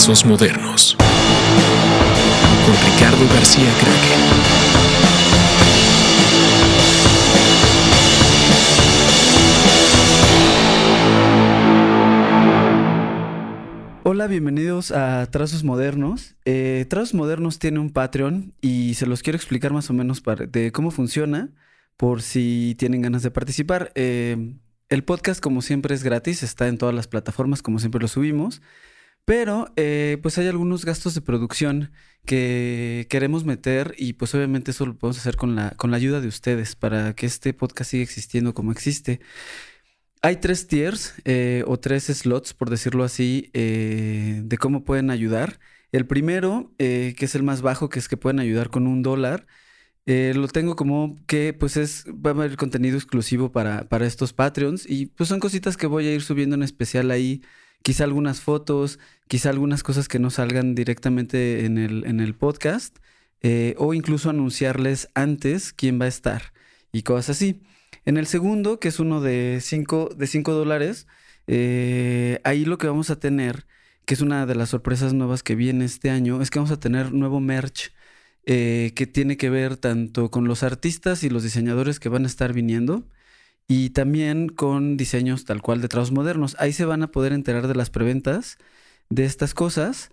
Trazos Modernos con Ricardo García Kraken. Hola, bienvenidos a Trazos Modernos. Eh, Trazos Modernos tiene un Patreon y se los quiero explicar más o menos de cómo funciona por si tienen ganas de participar. Eh, el podcast, como siempre, es gratis, está en todas las plataformas, como siempre lo subimos. Pero eh, pues hay algunos gastos de producción que queremos meter y pues obviamente eso lo podemos hacer con la, con la ayuda de ustedes para que este podcast siga existiendo como existe. Hay tres tiers eh, o tres slots, por decirlo así, eh, de cómo pueden ayudar. El primero, que es el más bajo, que es que pueden ayudar con un dólar. lo tengo como que pues es, va a haber contenido exclusivo para, para estos Patreons y pues son cositas que voy a ir subiendo en especial ahí quizá algunas fotos, quizá algunas cosas que no salgan directamente en el, en el podcast, eh, o incluso anunciarles antes quién va a estar y cosas así. En el segundo, que es uno de 5 de cinco dólares, eh, ahí lo que vamos a tener, que es una de las sorpresas nuevas que viene este año, es que vamos a tener nuevo merch. Eh, que tiene que ver tanto con los artistas y los diseñadores que van a estar viniendo, y también con diseños tal cual de trabajos modernos. Ahí se van a poder enterar de las preventas de estas cosas.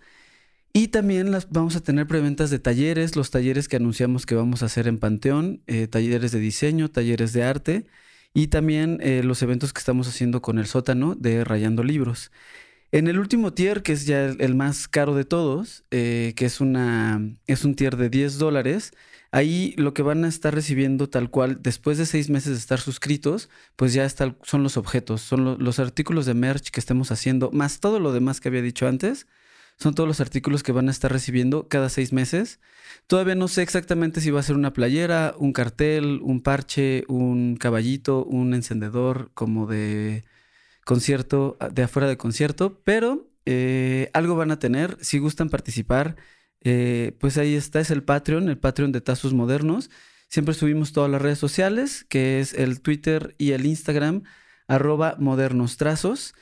Y también las, vamos a tener preventas de talleres, los talleres que anunciamos que vamos a hacer en Panteón, eh, talleres de diseño, talleres de arte y también eh, los eventos que estamos haciendo con el sótano de Rayando Libros. En el último tier, que es ya el, más caro de todos, eh, que es, una, es un tier de 10 dólares, Ahí lo que van a estar recibiendo tal cual, después de seis meses de estar suscritos, pues ya son los objetos, son los artículos de merch que estemos haciendo, más todo lo demás que había dicho antes, son todos los artículos que van a estar recibiendo cada seis meses. Todavía no sé exactamente si va a ser una playera, un cartel, un parche, un caballito, un encendedor como de concierto, de afuera de concierto, pero eh, algo van a tener. Si gustan participar, eh, pues ahí está, es el Patreon, el Patreon de Tazos Modernos. Siempre subimos todas las redes sociales, que es el Twitter y el Instagram, arroba modernos trazos.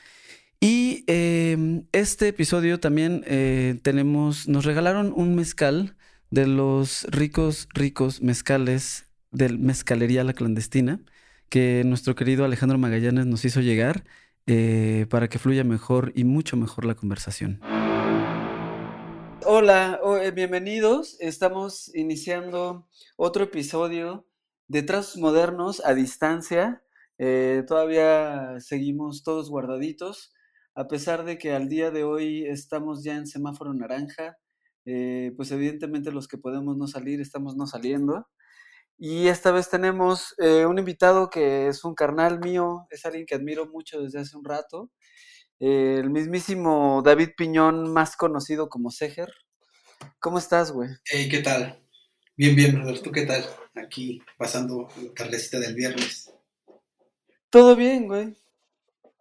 Y em, este episodio también eh, tenemos, nos regalaron un mezcal de los ricos, ricos mezcales del Mezcalería La Clandestina, que nuestro querido Alejandro Magallanes nos hizo llegar eh, para que fluya mejor y mucho mejor la conversación. Hola, eh, bienvenidos. Estamos iniciando otro episodio de Trazos Modernos a distancia. Eh, todavía seguimos todos guardaditos, a pesar de que al día de hoy estamos ya en semáforo naranja. Eh, pues evidentemente los que podemos no salir, estamos no saliendo. Y esta vez tenemos un invitado que es un carnal mío, es alguien que admiro mucho desde hace un rato el mismísimo David Piñón, más conocido como Seger. ¿Cómo estás, güey? Hey, ¿qué tal? Bien, bien, brother. ¿Tú qué tal? Aquí pasando la tardecita del viernes. Todo bien, güey.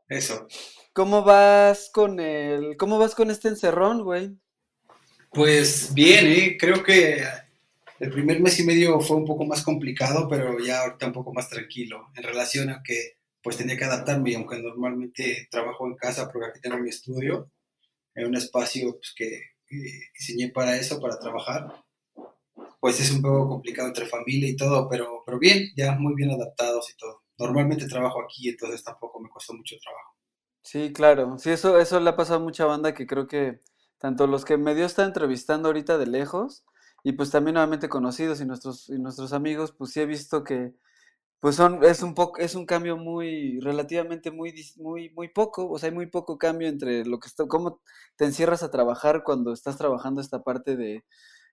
Eso. ¿Cómo vas con el, cómo vas con este encerrón, güey? Pues bien, ¿eh? creo que el primer mes y medio fue un poco más complicado, pero ya ahorita un poco más tranquilo en relación a que pues tenía que adaptarme, aunque normalmente trabajo en casa porque aquí tengo mi estudio, en un espacio pues, que, diseñé para eso, para trabajar, pues es un poco complicado entre familia y todo, pero, pero bien, ya muy bien adaptados y todo. Normalmente trabajo aquí, entonces tampoco me costó mucho trabajo. Sí, claro, sí, eso, eso le ha pasado a mucha banda que creo que tanto los que medio está entrevistando ahorita de lejos, y pues también nuevamente conocidos y nuestros, y nuestros amigos, pues sí he visto que pues son, es un poco, es un cambio muy, relativamente muy, muy, muy poco, o sea, hay muy poco cambio entre lo que está, cómo te encierras a trabajar cuando estás trabajando esta parte de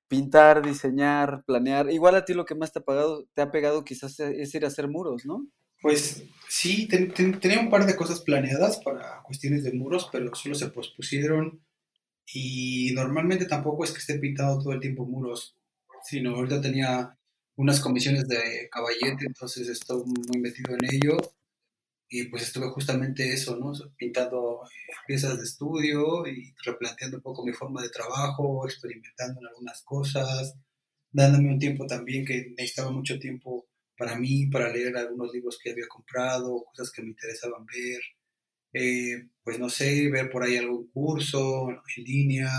pintar, diseñar, planear. Igual a ti lo que más te ha pagado, te ha pegado quizás e, es ir a hacer muros, ¿no? Pues sí, tenía un par de cosas planeadas para cuestiones de muros, pero solo se pospusieron y normalmente tampoco es que esté pintado todo el tiempo muros, sino ahorita tenía unas comisiones de caballete, entonces estoy muy metido en ello. Y pues estuve justamente eso, ¿no? Pintando eh, piezas de estudio y replanteando un poco mi forma de trabajo, experimentando en algunas cosas, dándome un tiempo también que necesitaba mucho tiempo para mí, para leer algunos libros que había comprado, cosas que me interesaban ver. Eh, pues no sé, ver por ahí algún curso en línea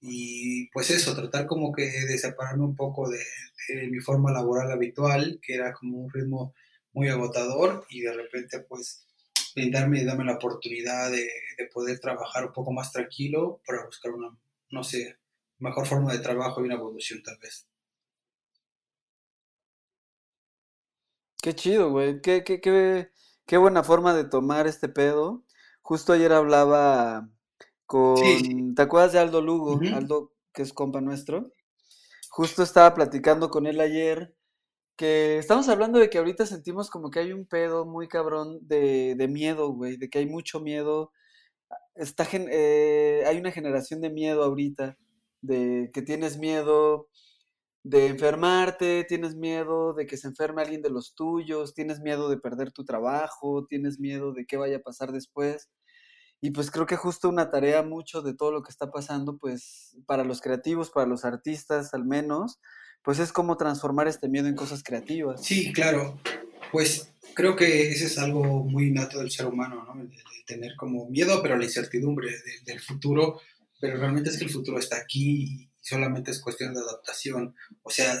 y pues eso, tratar como que de separarme un poco de, mi forma laboral habitual, que era como un ritmo muy agotador y de repente pues brindarme y darme la oportunidad de, de poder trabajar un poco más tranquilo para buscar una, no sé, mejor forma de trabajo y una evolución tal vez. Qué chido, güey. Qué, qué, qué, qué buena forma de tomar este pedo. Justo ayer hablaba con, ¿te acuerdas de Aldo Lugo? Aldo, que es compa nuestro. Justo estaba platicando con él ayer que estamos hablando de que ahorita sentimos como que hay un pedo muy cabrón de, de miedo, güey, de que hay mucho miedo. Está, eh, hay una generación de miedo ahorita, de que tienes miedo de enfermarte, tienes miedo de que se enferme alguien de los tuyos, tienes miedo de perder tu trabajo, tienes miedo de qué vaya a pasar después. Y pues creo que justo una tarea mucho de todo lo que está pasando, pues para los creativos, para los artistas al menos, pues es cómo transformar este miedo en cosas creativas. Sí, claro. Pues creo que ese es algo muy innato del ser humano, ¿no? Tener como miedo, pero la incertidumbre del futuro, pero realmente es que el futuro está aquí solamente es cuestión de adaptación. O sea,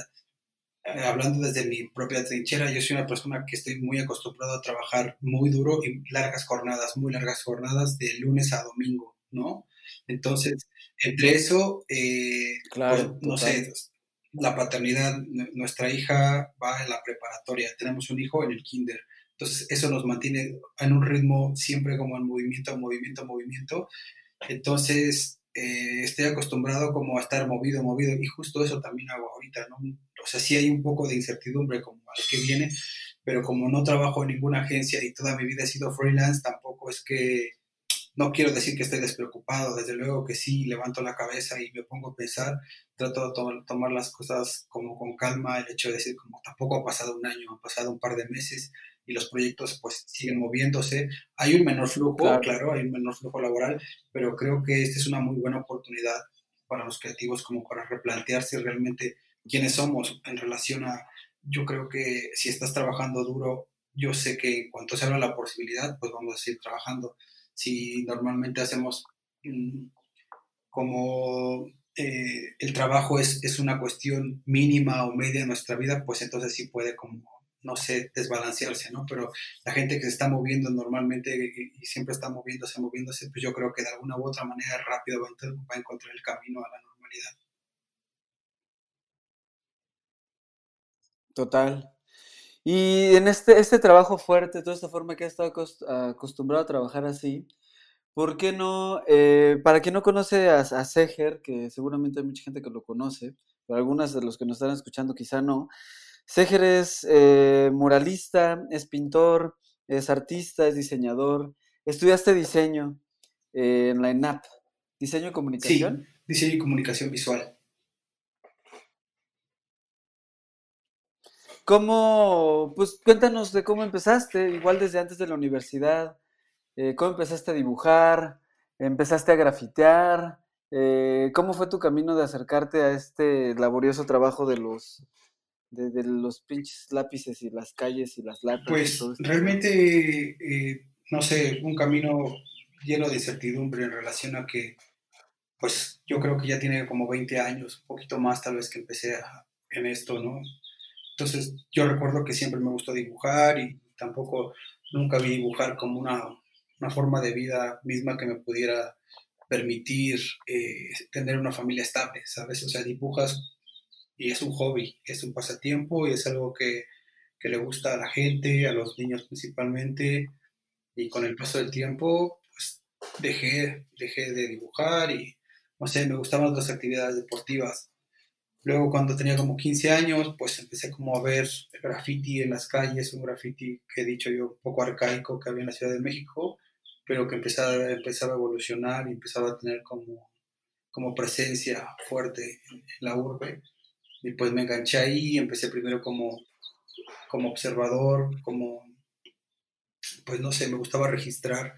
eh, hablando desde mi propia trinchera, yo soy una persona que estoy muy acostumbrado a trabajar muy duro y largas jornadas, muy largas jornadas de lunes a domingo, ¿no? Entonces, entre eso, eh, claro, pues, no sé, la paternidad, nuestra hija va en la preparatoria, tenemos un hijo en el kinder, entonces eso nos mantiene en un ritmo siempre como en movimiento, movimiento, movimiento. Entonces, eh, estoy acostumbrado como a estar movido, movido, y justo eso también hago ahorita, ¿no? O sea, sí hay un poco de incertidumbre como al que viene, pero como no trabajo en ninguna agencia y toda mi vida he sido freelance, tampoco es que, no quiero decir que estoy despreocupado, desde luego que sí, levanto la cabeza y me pongo a pensar, trato de tomar las cosas como con calma, el hecho de decir como tampoco ha pasado un año, ha pasado un par de meses, y los proyectos pues siguen moviéndose. Hay un menor flujo, claro. hay un menor flujo laboral, pero creo que esta es una muy buena oportunidad para los creativos como para replantearse realmente quiénes somos en relación a, yo creo que si estás trabajando duro, yo sé que en cuanto se abra la posibilidad, pues vamos a seguir trabajando. Si normalmente hacemos mm, como eh, el trabajo es, es una cuestión mínima o media en nuestra vida, pues entonces sí puede como no sé, desbalancearse, ¿no? Pero la gente que se está moviendo normalmente y, siempre está moviéndose, moviéndose, pues yo creo que de alguna u otra manera rápido va a, encontrar el camino a la normalidad. Total. Y en este, este trabajo fuerte, toda esta forma que has estado acostumbrado a trabajar así, ¿por qué no? Eh, para quien no conoce a, a Seger, que seguramente hay mucha gente que lo conoce, pero algunas de los que nos están escuchando quizá no, Seger es eh, muralista, es pintor, es artista, es diseñador. Estudiaste diseño eh, en la ENAP. ¿Diseño y comunicación? Sí, diseño y comunicación visual. ¿Cómo, pues cuéntanos de cómo empezaste, igual desde antes de la universidad, eh, cómo empezaste a dibujar, empezaste a grafitear, cómo fue tu camino de acercarte a este laborioso trabajo de los, de, los pinches lápices y las calles y las latas. Pues realmente, eh, no sé, un camino lleno de incertidumbre en relación a que, pues yo creo que ya tiene como 20 años, un poquito más tal vez que empecé en esto, ¿no? Entonces yo recuerdo que siempre me gustó dibujar y tampoco nunca vi dibujar como una, una forma de vida misma que me pudiera permitir eh, tener una familia estable, ¿sabes? O sea, dibujas y es un hobby, es un pasatiempo y es algo que, que, le gusta a la gente, a los niños principalmente. Y con el paso del tiempo, pues dejé, dejé de dibujar y, no sé, me gustaban otras actividades deportivas. Luego cuando tenía como 15 años, pues empecé como a ver graffiti en las calles, un graffiti que he dicho yo un poco arcaico que había en la Ciudad de México, pero que empezaba, empezaba a evolucionar y empezaba a tener como, como presencia fuerte en la urbe. Y pues me enganché ahí, empecé primero como, como observador, como, pues no sé, me gustaba registrar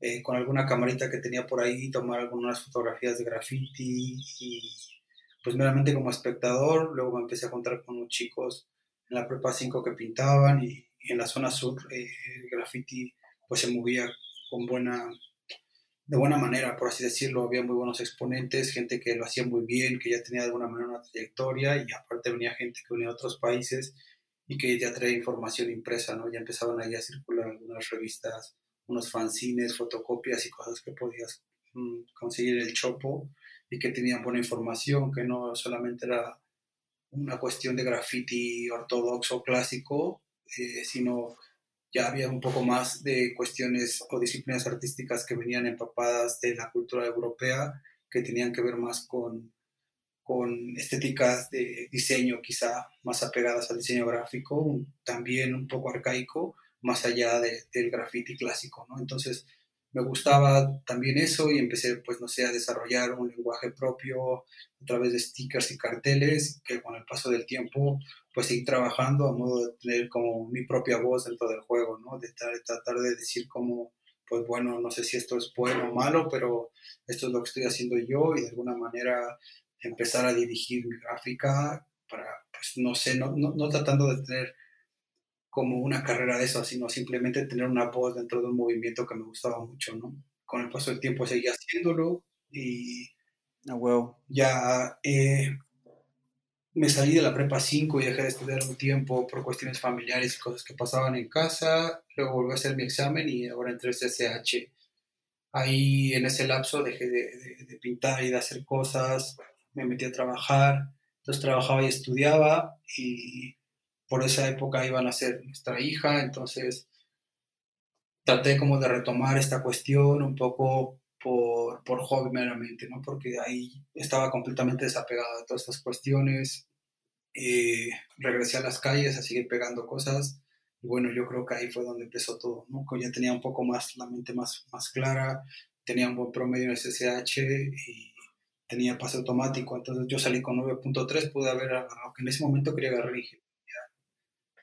eh, con alguna camarita que tenía por ahí, tomar algunas fotografías de graffiti y pues meramente como espectador, luego me empecé a contar con unos chicos en la prepa 5 que pintaban y, en la zona sur eh, el graffiti pues se movía con buena, de buena manera, por así decirlo. Había muy buenos exponentes, gente que lo hacía muy bien, que ya tenía de alguna manera una trayectoria y aparte venía gente que venía de otros países y que ya traía información impresa, ¿no? Ya empezaban ahí a circular algunas revistas, unos fanzines, fotocopias y cosas que podías mm, conseguir el chopo y que tenían buena información, que no solamente era una cuestión de graffiti ortodoxo clásico, eh, sino ya había un poco más de cuestiones o disciplinas artísticas que venían empapadas de la cultura europea, que tenían que ver más con, con estéticas de diseño quizá más apegadas al diseño gráfico, también un poco arcaico, más allá del graffiti clásico, ¿no? Entonces, me gustaba también eso y empecé, pues, no sé, a desarrollar un lenguaje propio a través de stickers y carteles, que con el paso del tiempo, pues, seguí trabajando a modo de tener como mi propia voz dentro del juego, ¿no? De, tratar de decir como, pues, bueno, no sé si esto es bueno o malo, pero esto es lo que estoy haciendo yo y de alguna manera empezar a dirigir mi gráfica para, pues, no sé, no, no, no tratando de tener como una carrera de eso, sino simplemente tener una voz dentro de un movimiento que me gustaba mucho, ¿no? Con el paso del tiempo seguí haciéndolo y ah, ya eh, me salí de la prepa 5 y dejé de estudiar un tiempo por cuestiones familiares y cosas que pasaban en casa, luego volví a hacer mi examen y ahora entré al CSH. Ahí en ese lapso dejé de, de pintar y de hacer cosas, me metí a trabajar, entonces trabajaba y estudiaba y por esa época iban a ser nuestra hija, entonces traté como de retomar esta cuestión un poco por, por hobby meramente, ¿no? Porque ahí estaba completamente desapegada de todas estas cuestiones. Eh, regresé a las calles a seguir pegando cosas. Y bueno, yo creo que ahí fue donde empezó todo, ¿no? ya tenía un poco más la mente más, más clara, tenía un buen promedio en SSH y tenía pase automático. Entonces yo salí con 9.3, pude haber aunque en ese momento quería agarrar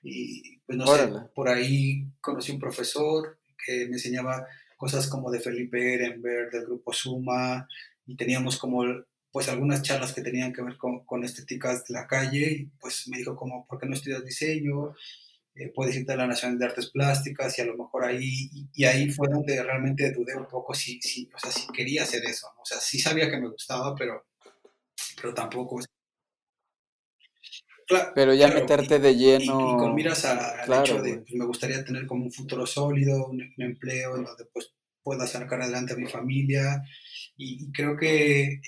y pues no sé, por ahí conocí un profesor que me enseñaba cosas como de Felipe Ehrenberg, del grupo Suma, y teníamos como pues algunas charlas que tenían que ver con, con estéticas de la calle, y pues me dijo como, ¿por qué no estudias diseño? Eh, puedes irte a la Nacional de Artes Plásticas y a lo mejor ahí, y, ahí fue donde realmente dudé un poco si, si, o sea, si quería hacer eso, o sea, sí sabía que me gustaba, pero, pero tampoco pero ya meterte de lleno. Y, con miras al hecho de, pues, me gustaría tener como un futuro sólido, un, empleo en donde pues pueda sacar adelante a mi familia. Y, creo que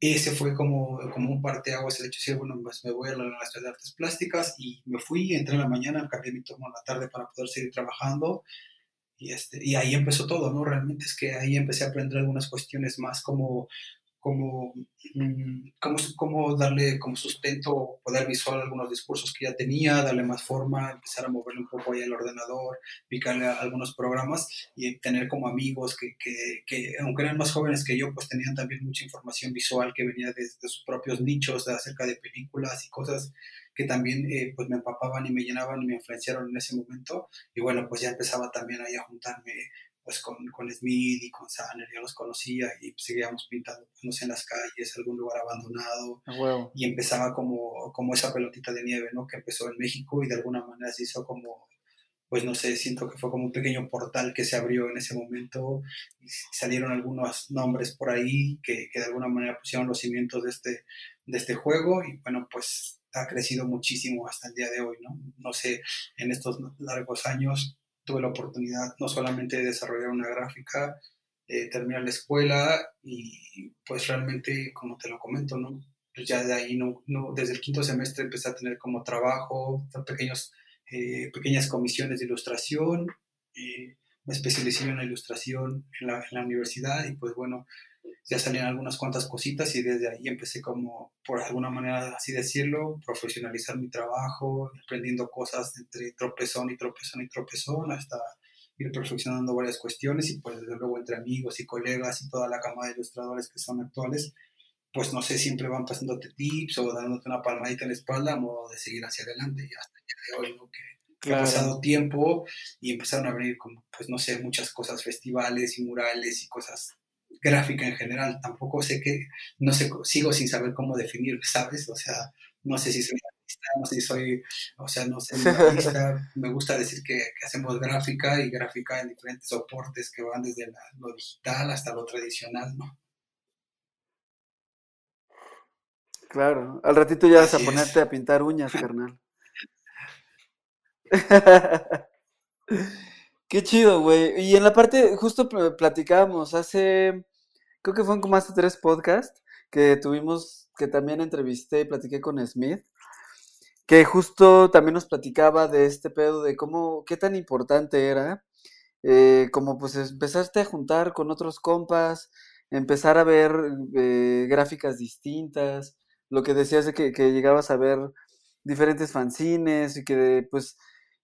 ese fue como, como un parteaguas el hecho de decir, bueno, pues me voy a la Universidad de Artes Plásticas y me fui, entré en la mañana, cambié mi turno en la tarde para poder seguir trabajando. Y, este, y ahí empezó todo, ¿no? Realmente es que ahí empecé a aprender algunas cuestiones más como como, mm, cómo, cómo darle como sustento, poder visual algunos discursos que ya tenía, darle más forma, empezar a moverle un poco ahí el ordenador, picarle a algunos programas y tener como amigos que, que, que, aunque eran más jóvenes que yo, pues tenían también mucha información visual que venía de, sus propios nichos acerca de películas y cosas que también eh, pues me empapaban y me llenaban y me influenciaron en ese momento. Y bueno, pues ya empezaba también ahí a juntarme pues con, con Smith y con Sanner, ya los conocía y seguíamos pintando, no sé, en las calles, algún lugar abandonado. Y empezaba como, como esa pelotita de nieve, ¿no? Que empezó en México y de alguna manera se hizo como, pues no sé, siento que fue como un pequeño portal que se abrió en ese momento y salieron algunos nombres por ahí que, que de alguna manera pusieron los cimientos de este, de este juego y bueno, pues ha crecido muchísimo hasta el día de hoy, ¿no? No sé, en estos largos años tuve la oportunidad no solamente de desarrollar una gráfica, eh, terminar la escuela y pues realmente, como te lo comento, ¿no? Pues ya de ahí, no, desde el quinto semestre empecé a tener como trabajo, pequeños, eh, pequeñas comisiones de ilustración, eh, me especialicé en la ilustración en la, en la universidad y pues bueno, ya salían algunas cuantas cositas y desde ahí empecé como, por alguna manera así decirlo, profesionalizar mi trabajo, aprendiendo cosas entre tropezón y tropezón y tropezón hasta ir perfeccionando varias cuestiones y pues desde luego entre amigos y colegas y toda la cama de ilustradores que son actuales, pues no sé, siempre van pasándote tips o dándote una palmadita en la espalda a modo de seguir hacia adelante y hasta el día de hoy, ¿no? Que, ha pasado tiempo y empezaron a venir como, pues no sé, muchas cosas, festivales y murales y cosas gráfica en general. Tampoco sé qué, no sé, sigo sin saber cómo definir, ¿sabes? O sea, no sé si soy no sé si soy, o sea, no sé, me gusta decir que, hacemos gráfica y gráfica en diferentes soportes que van desde lo digital hasta lo tradicional, ¿no? Claro, al ratito ya vas a ponerte a pintar uñas, carnal. Qué chido, güey. Y en la parte, justo platicábamos hace, creo que fueron como hace tres podcasts que tuvimos, que también entrevisté y platiqué con Smith, que justo también nos platicaba de este pedo de cómo, qué tan importante era, eh, como pues empezaste a juntar con otros compas, empezar a ver eh, gráficas distintas, lo que decías de que, que, llegabas a ver diferentes fanzines y que pues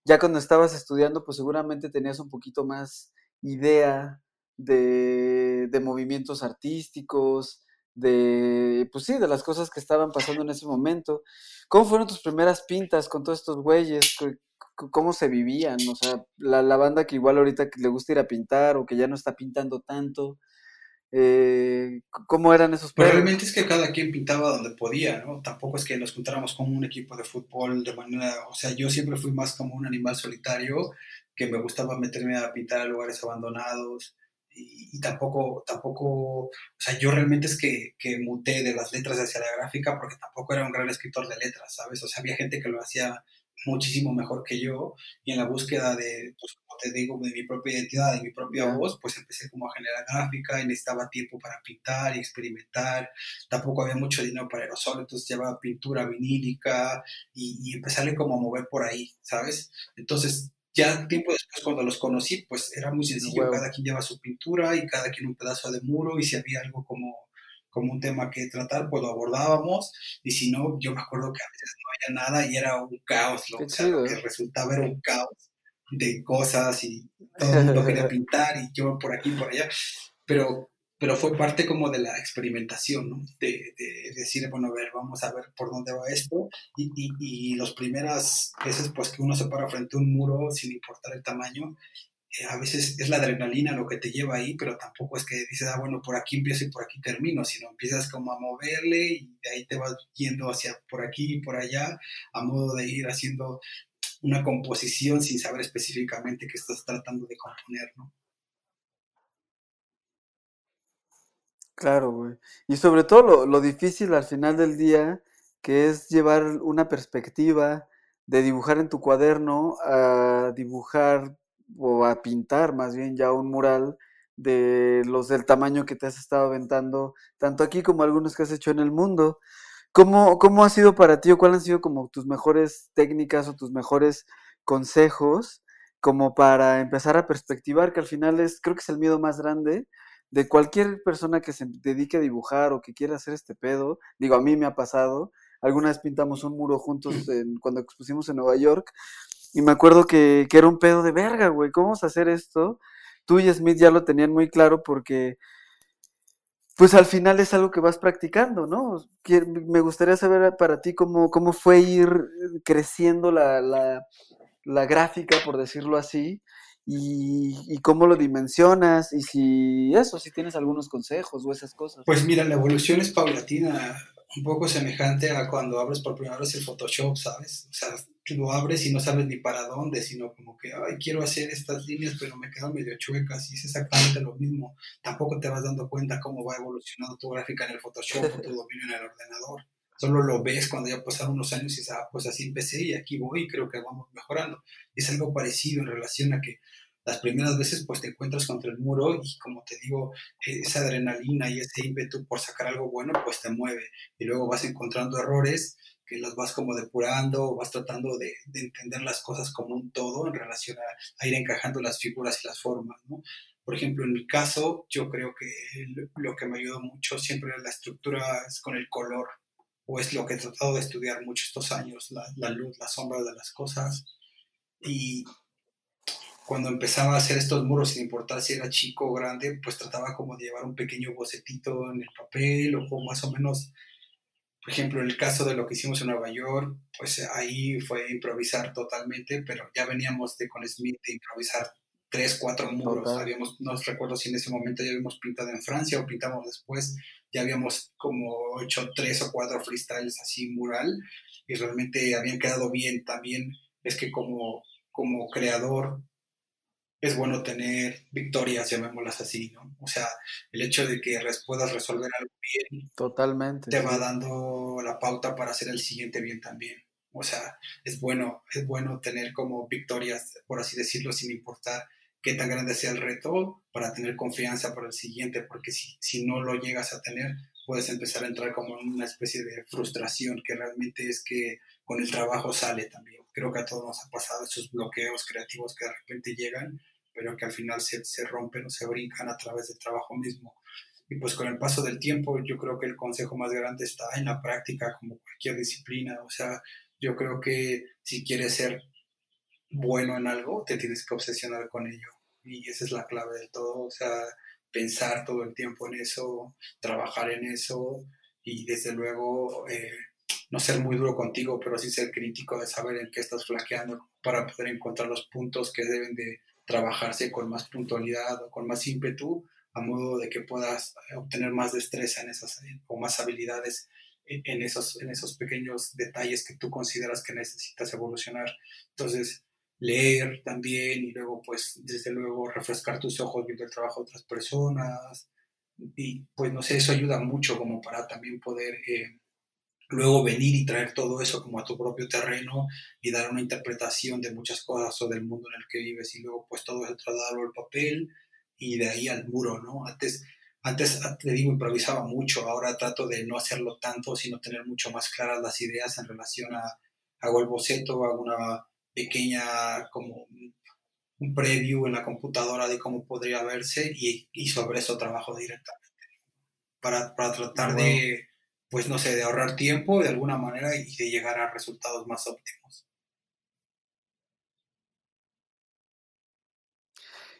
ya cuando estabas estudiando pues seguramente tenías un poquito más idea de, de movimientos artísticos, de, pues sí, de las cosas que estaban pasando en ese momento. ¿Cómo fueron tus primeras pintas con todos estos güeyes? ¿Cómo se vivían? O sea, la, la banda que igual ahorita le gusta ir a pintar o que ya no está pintando tanto. Eh, ¿Cómo eran esos Pero realmente es que cada quien pintaba donde podía, ¿no? Tampoco es que nos juntáramos como un equipo de fútbol de manera, o sea, yo siempre fui más como un animal solitario que me gustaba meterme a pintar a lugares abandonados, y, tampoco, tampoco, o sea, yo realmente es que, que muté de las letras hacia la gráfica porque tampoco era un gran escritor de letras, ¿sabes? O sea, había gente que lo hacía muchísimo mejor que yo y en la búsqueda de, pues, como te digo, de mi propia identidad, de mi propia voz, pues empecé como a generar gráfica y necesitaba tiempo para pintar y experimentar. Tampoco había mucho dinero para aerosol, entonces llevaba pintura vinílica y, y empezarle como a mover por ahí, ¿sabes? Entonces ya tiempo después, cuando los conocí, pues era muy sencillo, cada quien lleva su pintura y cada quien un pedazo de muro y si había algo como, como un tema que tratar, pues lo abordábamos y si no, yo me acuerdo que a veces no había nada y era un caos, lo, que resultaba era un caos de cosas y todo el mundo quería pintar y yo por aquí y por allá, pero pero fue parte como de la experimentación, ¿no? De, decir, bueno, a ver, vamos a ver por dónde va esto. Y, y, y las primeras veces, pues que uno se para frente a un muro, sin importar el tamaño, eh, a veces es la adrenalina lo que te lleva ahí, pero tampoco es que dices, ah, bueno, por aquí empiezo y por aquí termino, sino empiezas como a moverle y de ahí te vas yendo hacia por aquí y por allá, a modo de ir haciendo una composición sin saber específicamente qué estás tratando de componer, ¿no? Claro, güey. Y sobre todo lo, lo difícil al final del día, que es llevar una perspectiva de dibujar en tu cuaderno a dibujar o a pintar más bien ya un mural de los del tamaño que te has estado aventando, tanto aquí como algunos que has hecho en el mundo. ¿Cómo, cómo ha sido para ti o cuáles han sido como tus mejores técnicas o tus mejores consejos como para empezar a perspectivar, que al final es, creo que es el miedo más grande, de cualquier persona que se dedique a dibujar o que quiera hacer este pedo, digo, a mí me ha pasado, alguna vez pintamos un muro juntos cuando expusimos en Nueva York, y me acuerdo que, que era un pedo de verga, güey, ¿cómo vamos a hacer esto? Tú y Smith ya lo tenían muy claro porque, pues al final es algo que vas practicando, ¿no? Me gustaría saber para ti cómo, cómo fue ir creciendo la, la, la gráfica, por decirlo así, y, cómo lo dimensionas y si eso, si tienes algunos consejos o esas cosas. Pues mira, la evolución es paulatina, un poco semejante a cuando abres por primera vez el Photoshop, ¿sabes? O sea, lo abres y no sabes ni para dónde, sino como que, ay, quiero hacer estas líneas, pero me quedan medio chuecas y es exactamente lo mismo. Tampoco te vas dando cuenta cómo va evolucionando tu gráfica en el Photoshop o tu dominio en el ordenador solo lo ves cuando ya pasaron unos años y dices, ah, pues así empecé y aquí voy y creo que vamos mejorando. Es algo parecido en relación a que las primeras veces pues te encuentras contra el muro y como te digo, esa adrenalina y ese ímpetu por sacar algo bueno pues te mueve y luego vas encontrando errores que los vas como depurando, vas tratando de, entender las cosas como un todo en relación a, ir encajando las figuras y las formas, ¿no? Por ejemplo, en mi caso, yo creo que lo que me ayudó mucho siempre la estructura es con el color o es lo que he tratado de estudiar mucho estos años, la, luz, la sombra de las cosas. Y cuando empezaba a hacer estos muros, sin importar si era chico o grande, pues trataba como de llevar un pequeño bocetito en el papel o más o menos, por ejemplo, en el caso de lo que hicimos en Nueva York, pues ahí fue improvisar totalmente, pero ya veníamos de con Smith de improvisar tres, cuatro muros. Habíamos, no recuerdo si en ese momento ya habíamos pintado en Francia o pintamos después, ya habíamos como hecho tres o cuatro freestyles así mural. y realmente habían quedado bien. También es que como, como creador es bueno tener victorias, llamémoslas así, ¿no? O sea, el hecho de que puedas resolver algo bien. Totalmente. Te va dando la pauta para hacer el siguiente bien también. O sea, es bueno, es bueno tener como victorias, por así decirlo, sin importar qué tan grande sea el reto, para tener confianza para el siguiente, porque si, si no lo llegas a tener, puedes empezar a entrar como en una especie de frustración que realmente es que con el trabajo sale también. Creo que a todos nos ha pasado esos bloqueos creativos que de repente llegan pero que al final se, se rompen o se brincan a través del trabajo mismo. Y pues con el paso del tiempo, yo creo que el consejo más grande está en la práctica, como cualquier disciplina. O sea, yo creo que si quieres ser bueno en algo, te tienes que obsesionar con ello. Y esa es la clave de todo. O sea, pensar todo el tiempo en eso, trabajar en eso y desde luego eh, no ser muy duro contigo, pero sí ser crítico de saber en qué estás flaqueando para poder encontrar los puntos que deben de trabajarse con más puntualidad o con más ímpetu, a modo de que puedas obtener más destreza en esas, o más habilidades en, esos, en esos pequeños detalles que tú consideras que necesitas evolucionar. Entonces, leer también y luego, pues, desde luego, refrescar tus ojos viendo el trabajo de otras personas. Y pues, no sé, eso ayuda mucho como para también poder eh, luego venir y traer todo eso como a tu propio terreno y dar una interpretación de muchas cosas o del mundo en el que vives y luego pues todo eso trasladarlo al papel y de ahí al muro, ¿no? Antes, antes te digo, improvisaba mucho, ahora trato de no hacerlo tanto, sino tener mucho más claras las ideas en relación a, hago el boceto, hago una pequeña como un preview en la computadora de cómo podría verse y, y sobre eso trabajo directamente para, para tratar de pues no sé, de ahorrar tiempo de alguna manera y de llegar a resultados más óptimos.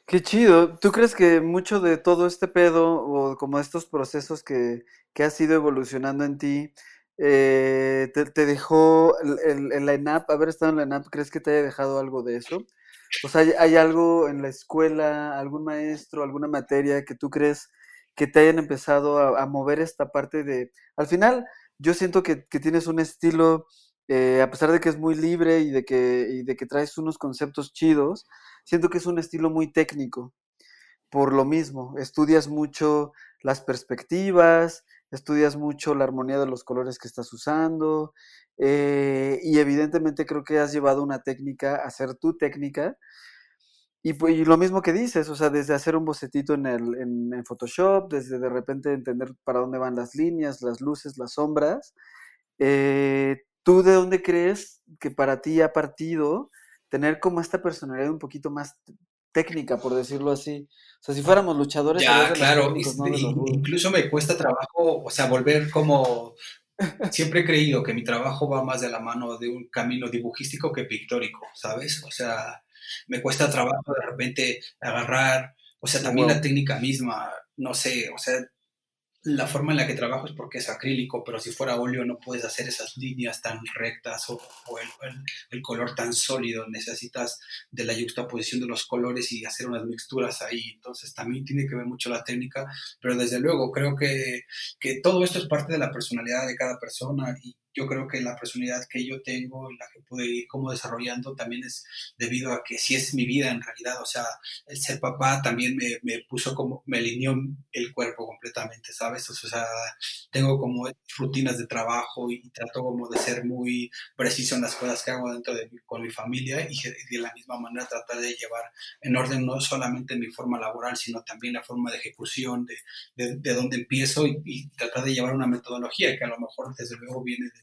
Qué chido. ¿Tú crees que mucho de todo este pedo o como estos procesos que, que has ido evolucionando en ti, eh, te, dejó el, el, line-up, haber estado en la line-up, ¿crees que te haya dejado algo de eso? O sea, ¿hay, ¿hay, algo en la escuela, algún maestro, alguna materia que tú crees que te hayan empezado a, mover esta parte de... Al final, yo siento que, tienes un estilo, eh, a pesar de que es muy libre y de que, y de que traes unos conceptos chidos, siento que es un estilo muy técnico. Por lo mismo, estudias mucho las perspectivas, estudias mucho la armonía de los colores que estás usando eh, y evidentemente creo que has llevado una técnica a ser tu técnica y, pues, lo mismo que dices, o sea, desde hacer un bocetito en, el, en, Photoshop, desde de repente entender para dónde van las líneas, las luces, las sombras. Eh, ¿Tú de dónde crees que para ti ha partido tener como esta personalidad un poquito más técnica, por decirlo así? O sea, si fuéramos luchadores... Ya, claro, incluso me cuesta trabajo, o sea, volver como... Siempre he creído que mi trabajo va más de la mano de un camino dibujístico que pictórico, ¿sabes? O sea, me cuesta trabajo de repente agarrar, o sea, también la técnica misma, no sé, o sea, la forma en la que trabajo es porque es acrílico, pero si fuera óleo no puedes hacer esas líneas tan rectas o, el, color tan sólido. Necesitas de la juxtaposición de los colores y hacer unas mixturas ahí. Entonces también tiene que ver mucho la técnica, pero desde luego creo que, que todo esto es parte de la personalidad de cada persona y yo creo que la personalidad que yo tengo y la que pude ir como desarrollando también es debido a que sí es mi vida en realidad, o sea, el ser papá también me, me puso como, me alineó el cuerpo completamente, ¿sabes? O sea, tengo como rutinas de trabajo y, trato como de ser muy preciso en las cosas que hago dentro de con mi familia y de la misma manera tratar de llevar en orden no solamente mi forma laboral, sino también la forma de ejecución, de, de, de empiezo y, y tratar de llevar una metodología que a lo mejor desde luego viene de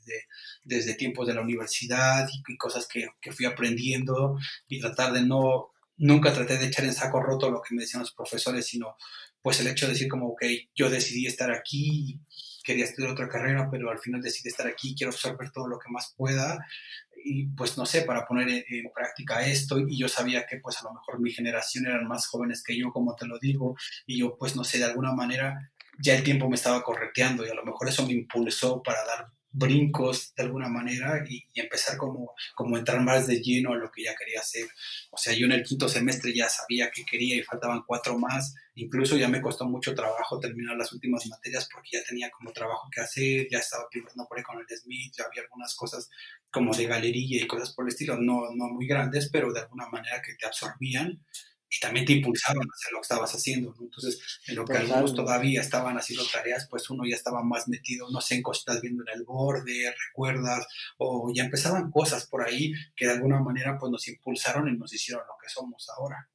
desde, tiempos de la universidad y, cosas que, que, fui aprendiendo y tratar de no, nunca traté de echar en saco roto lo que me decían los profesores, sino pues el hecho de decir como, ok, yo decidí estar aquí, quería estudiar otra carrera, pero al final decidí estar aquí, quiero absorber todo lo que más pueda. Y pues no sé, para poner en, en, práctica esto y yo sabía que pues a lo mejor mi generación eran más jóvenes que yo, como te lo digo, y yo pues no sé, de alguna manera ya el tiempo me estaba correteando y a lo mejor eso me impulsó para dar brincos de alguna manera y, empezar como, como entrar más de lleno a lo que ya quería hacer. O sea, yo en el quinto semestre ya sabía que quería y faltaban cuatro más. Incluso ya me costó mucho trabajo terminar las últimas materias porque ya tenía como trabajo que hacer, ya estaba pintando por ahí con el Smith, ya había algunas cosas como de galería y cosas por el estilo, no, no muy grandes, pero de alguna manera que te absorbían y también te impulsaban a hacer lo que estabas haciendo, Entonces, en lo que algunos todavía estaban haciendo tareas, pues uno ya estaba más metido, no sé, en cosas viendo en el borde, recuerdas, o ya empezaban cosas por ahí que de alguna manera pues nos impulsaron y nos hicieron lo que somos ahora.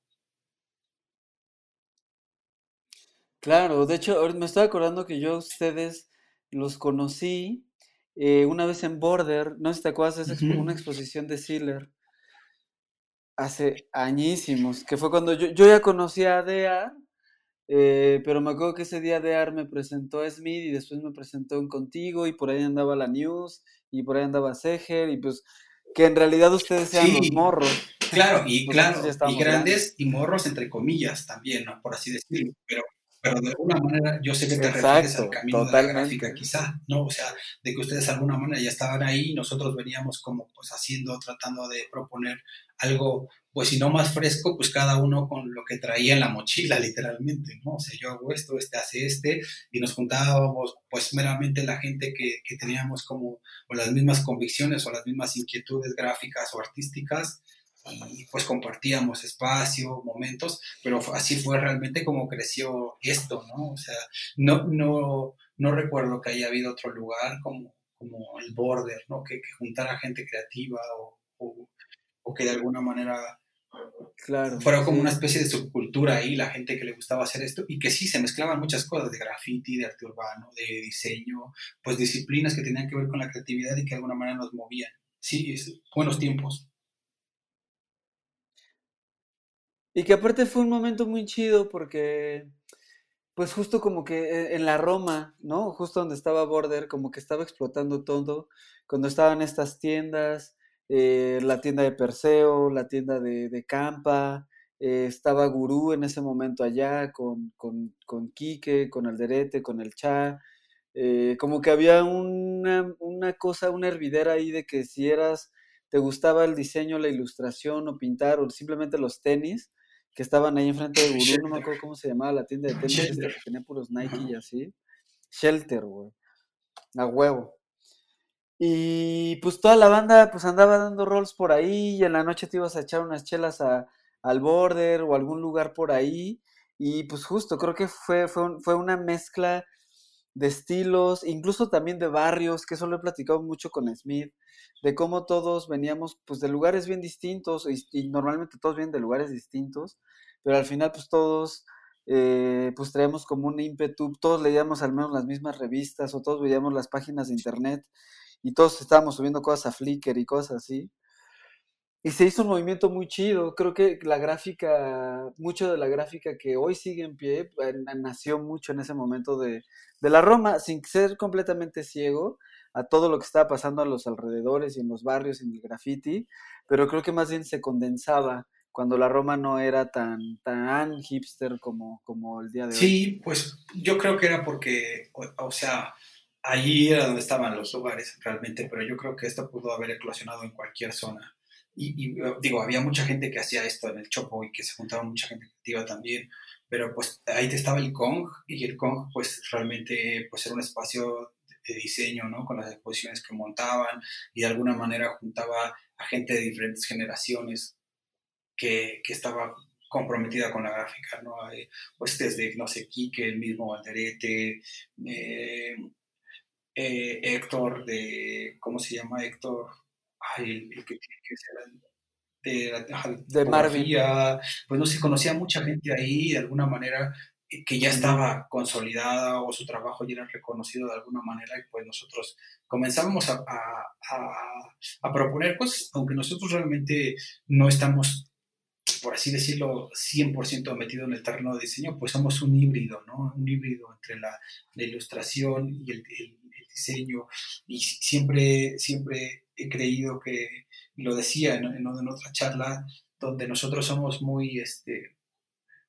Claro, de hecho, me estoy acordando que yo a ustedes los conocí eh, una vez en Border, no sé si te acuerdas, es una exposición de Sealer hace añísimos, que fue cuando yo, yo ya conocía a Dear, eh, pero me acuerdo que ese día Dear me presentó a Smith y después me presentó en Contigo y por ahí andaba la News y por ahí andaba Seger y pues que en realidad ustedes sean los morros. Claro, y claro, y grandes y morros entre comillas también, ¿no? Por así decirlo, pero pero de alguna manera yo sé que te refieres al camino de la gráfica, quizá, ¿no? O sea, de que ustedes de alguna manera ya estaban ahí y nosotros veníamos como pues haciendo, tratando de proponer algo, pues si no más fresco, pues cada uno con lo que traía en la mochila, literalmente, ¿no? O sea, yo hago esto, este hace este, y nos juntábamos pues meramente la gente que, que teníamos como o las mismas convicciones o las mismas inquietudes gráficas o artísticas, y pues compartíamos espacio, momentos, pero así fue realmente como creció esto, ¿no? O sea, no, no, no recuerdo que haya habido otro lugar como, como el Border, ¿no? Que, que juntara gente creativa o, o, que de alguna manera claro, fuera como una especie de subcultura ahí, la gente que le gustaba hacer esto, y que sí, se mezclaban muchas cosas, de graffiti, de arte urbano, de diseño, pues disciplinas que tenían que ver con la creatividad y que de alguna manera nos movían. Sí, buenos tiempos. Y que aparte fue un momento muy chido porque, pues justo como que e, en la Roma, ¿no? Justo donde estaba Border, como que estaba explotando todo, cuando estaban estas tiendas, eh, la tienda de Perseo, la tienda de, de Campa, eh, estaba Gurú en ese momento allá con, con, con Quique, con Alderete, con el Cha, eh, como que había una, una cosa, una hervidera ahí de que si eras, te gustaba el diseño, la ilustración o pintar o simplemente los tenis, que estaban ahí enfrente de Gurú, no me acuerdo cómo se llamaba la tienda de tenis, esta que tenía puros Nike y así. Shelter, güey. A huevo. Y pues toda la banda pues andaba dando rolls por ahí y en la noche te ibas a echar unas chelas a, al border o algún lugar por ahí. Y pues justo, creo que fue, fue, fue una mezcla de estilos, incluso también de barrios, que eso lo he platicado mucho con Smith, de cómo todos veníamos pues de lugares bien distintos y, normalmente todos vienen de lugares distintos, pero al final pues todos eh, pues traíamos como un ímpetu, todos leíamos al menos las mismas revistas o todos veíamos las páginas de internet y todos estábamos subiendo cosas a Flickr y cosas así. Y se hizo un movimiento muy chido. Creo que la gráfica, mucho de la gráfica que hoy sigue en pie, nació mucho en ese momento de, de la Roma, sin ser completamente ciego a todo lo que estaba pasando a los alrededores y en los barrios, en el graffiti, pero creo que más bien se condensaba cuando la Roma no era tan, tan hipster como, como el día de hoy. Sí, pues yo creo que era porque, o, sea, allí era donde estaban los lugares realmente, pero yo creo que esto pudo haber eclosionado en cualquier zona. Y, digo, había mucha gente que hacía esto en el Chopo y que se juntaba mucha gente activa también, pero pues ahí estaba el Kong y el Kong pues realmente pues era un espacio de diseño, ¿no? Con las exposiciones que montaban y de alguna manera juntaba a gente de diferentes generaciones que, que estaba comprometida con la gráfica, ¿no? Pues desde, no sé, Quique, el mismo Alderete, eh, eh, Héctor, de, ¿cómo se llama Héctor? Ay, el, que tiene que ser de, de, Marvin. Pues no sé, conocía mucha gente ahí, de alguna manera que ya estaba consolidada o su trabajo ya era reconocido de alguna manera y pues nosotros comenzamos a, a, proponer cosas, aunque nosotros realmente no estamos, por así decirlo, 100% metido en el terreno de diseño, pues somos un híbrido, ¿no? Un híbrido entre la, ilustración y el, diseño y siempre, siempre he creído que, lo decía en, en, en otra charla, donde nosotros somos muy, este,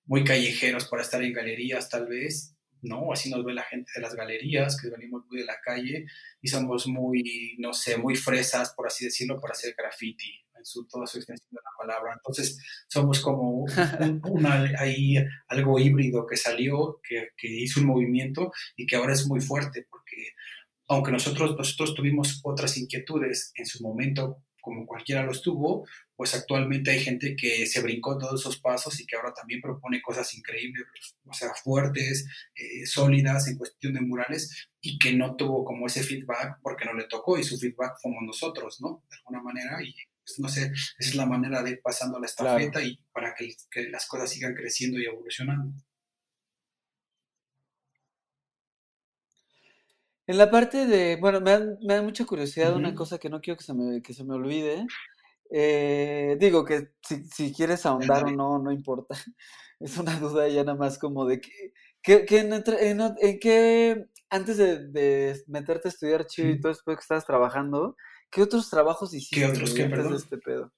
muy callejeros para estar en galerías tal vez, ¿no? Así nos ve la gente de las galerías, que venimos muy de la calle y somos muy, no sé, muy fresas, por así decirlo, para hacer graffiti, en su, toda su extensión de la palabra. Entonces, somos como ahí algo híbrido que salió, que, que, hizo un movimiento y que ahora es muy fuerte, porque aunque nosotros, nosotros tuvimos otras inquietudes en su momento, como cualquiera los tuvo, pues actualmente hay gente que se brincó todos esos pasos y que ahora también propone cosas increíbles, o sea, fuertes, eh, sólidas en cuestión de murales y que no tuvo como ese feedback porque no le tocó y su feedback como nosotros, ¿no? De alguna manera y pues, no sé, esa es la manera de ir pasando la estafeta y para que, que, las cosas sigan creciendo y evolucionando. En la parte de, bueno, me da, mucha curiosidad una cosa que no quiero que se me, que se me olvide. Eh, digo que si, si quieres ahondar o no, no importa. Es una duda ya nada más como de que, que, que en, en, en, que antes de, de, meterte a estudiar chido y todo después que estabas trabajando, ¿qué otros trabajos hiciste? ¿Qué otros que, perdón? De este pedo?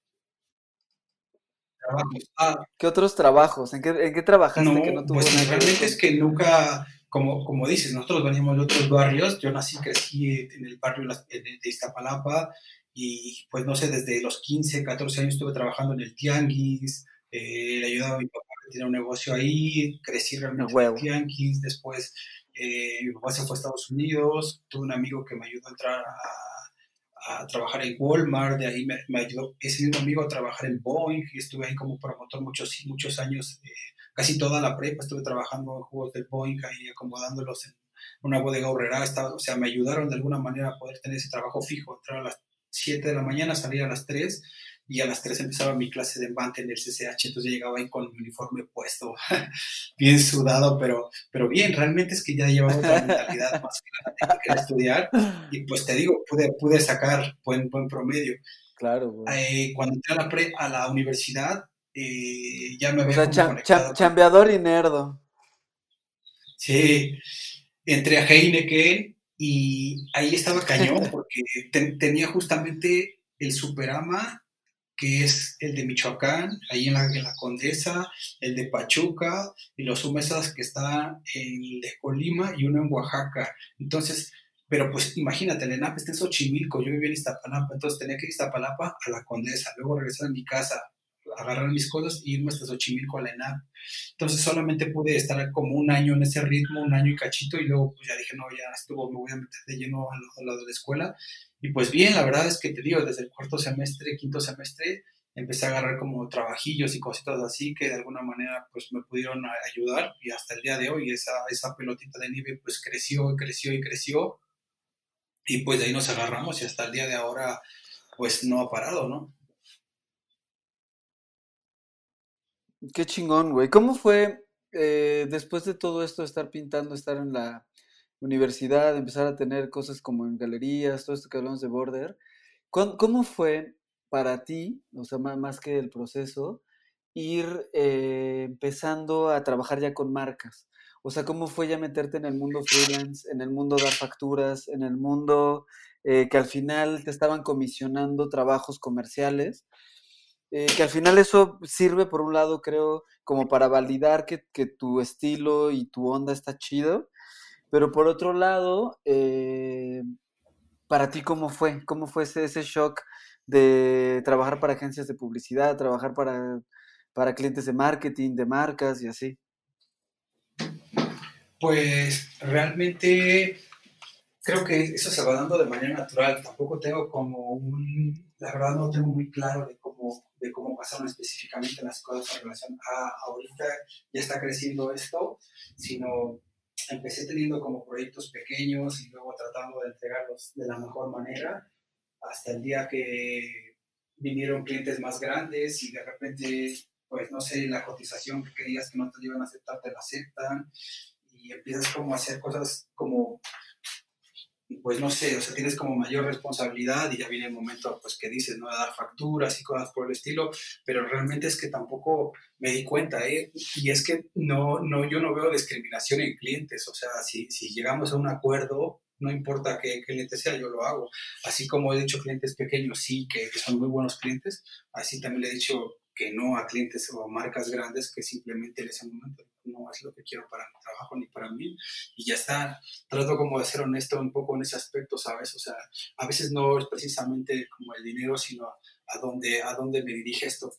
Trabajos. Ah. ¿Qué otros trabajos? ¿En qué, en qué trabajaste no, que no tuvo pues realmente es que nunca, como, como dices, nosotros veníamos de otros barrios. Yo nací, crecí en el barrio de Iztapalapa y pues no sé, desde los 15, 14 años estuve trabajando en el Tianguis, eh, le ayudaba a mi papá que tenía un negocio ahí, crecí realmente en el Tianguis, después eh, mi papá se fue a Estados Unidos, tuve un amigo que me ayudó a entrar a, a trabajar en Walmart, de ahí me, me, ayudó ese mismo amigo a trabajar en Boeing, y estuve ahí como promotor muchos, muchos años, eh, casi toda la prepa estuve trabajando en juegos del Boeing, ahí acomodándolos en una bodega horrera, o sea, me ayudaron de alguna manera a poder tener ese trabajo fijo, entrar a las 7 de la mañana, salía a las 3 y a las 3 empezaba mi clase de embate en el CCH, entonces llegaba ahí con mi uniforme puesto, bien sudado, pero, pero bien, realmente es que ya llevaba otra mentalidad más clara que estudiar y pues te digo, pude, pude sacar buen, buen promedio. Claro. Eh, cuando entré a la, pre, a la universidad, eh, ya me había... O sea, cham, chambeador y nerdo. Sí, entré a Heineken y ahí estaba cañón, porque tenía justamente el Superama, que es el de Michoacán, ahí en la, en la Condesa, el de Pachuca, y los Humesas que están en el de Colima y uno en Oaxaca. Entonces, pero pues imagínate, el ENAP está en Xochimilco, yo vivía en Iztapalapa, entonces tenía que ir a Iztapalapa a la Condesa, luego regresar a mi casa, agarrar mis cosas y irme hasta Xochimilco a la ENAP. Entonces solamente pude estar como un año en ese ritmo, un año y cachito, y luego pues ya dije, no, ya estuvo, me voy a meter de lleno al lado de la escuela. Y pues bien, la verdad es que te digo, desde el cuarto semestre, quinto semestre, empecé a agarrar como trabajillos y cositas así que de alguna manera pues me pudieron ayudar y hasta el día de hoy esa, esa pelotita de nieve pues creció y creció y creció y pues de ahí nos agarramos y hasta el día de ahora pues no ha parado, ¿no? Qué chingón, güey. ¿Cómo fue eh, después de todo esto, estar pintando, estar en la universidad, empezar a tener cosas como en galerías, todo esto que hablamos de Border? ¿Cómo fue para ti, o sea, más, que el proceso, ir eh, empezando a trabajar ya con marcas? O sea, ¿cómo fue ya meterte en el mundo freelance, en el mundo dar facturas, en el mundo eh, que al final te estaban comisionando trabajos comerciales? Eh, que al final eso sirve, por un lado, creo, como para validar que, que, tu estilo y tu onda está chido, pero por otro lado, eh, para ti, ¿cómo fue? ¿Cómo fue ese, ese, shock de trabajar para agencias de publicidad, trabajar para, para clientes de marketing, de marcas y así? Pues realmente creo que eso se va dando de manera natural. Tampoco tengo como un, la verdad no tengo muy claro de de cómo pasaron específicamente las cosas en relación a ahorita ya está creciendo esto, sino empecé teniendo como proyectos pequeños y luego tratando de entregarlos de la mejor manera hasta el día que vinieron clientes más grandes y de repente, pues no sé, la cotización que querías que no te iban a aceptar, te la aceptan y empiezas como a hacer cosas como pues no sé, o sea, tienes como mayor responsabilidad y ya viene el momento, pues que dices, ¿no? De dar facturas y cosas por el estilo, pero realmente es que tampoco me di cuenta, ¿eh? Y es que no, no, yo no veo discriminación en clientes, o sea, si, si llegamos a un acuerdo, no importa qué cliente sea, yo lo hago. Así como he dicho clientes pequeños, sí, que, que son muy buenos clientes, así también le he dicho que no a clientes o a marcas grandes que simplemente en ese momento no es lo que quiero para mi trabajo ni para mí. Y ya está, trato como de ser honesto un poco en ese aspecto, ¿sabes? O sea, a veces no es precisamente como el dinero, sino a dónde, a dónde me dirige esto.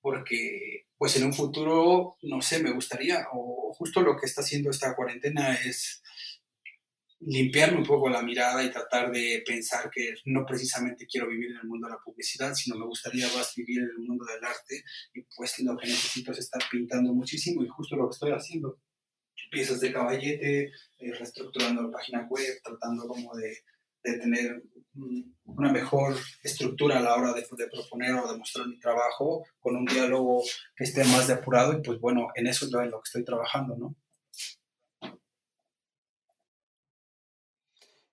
Porque, pues en un futuro, no sé, me gustaría, o justo lo que está haciendo esta cuarentena es limpiarme un poco la mirada y tratar de pensar que no precisamente quiero vivir en el mundo de la publicidad, sino me gustaría más vivir en el mundo del arte y pues lo que necesito es estar pintando muchísimo y justo lo que estoy haciendo. Piezas de caballete, eh, reestructurando la página web, tratando como de, de, tener una mejor estructura a la hora de, proponer o de mostrar mi trabajo con un diálogo que esté más depurado y pues bueno, en eso es lo que estoy trabajando, ¿no?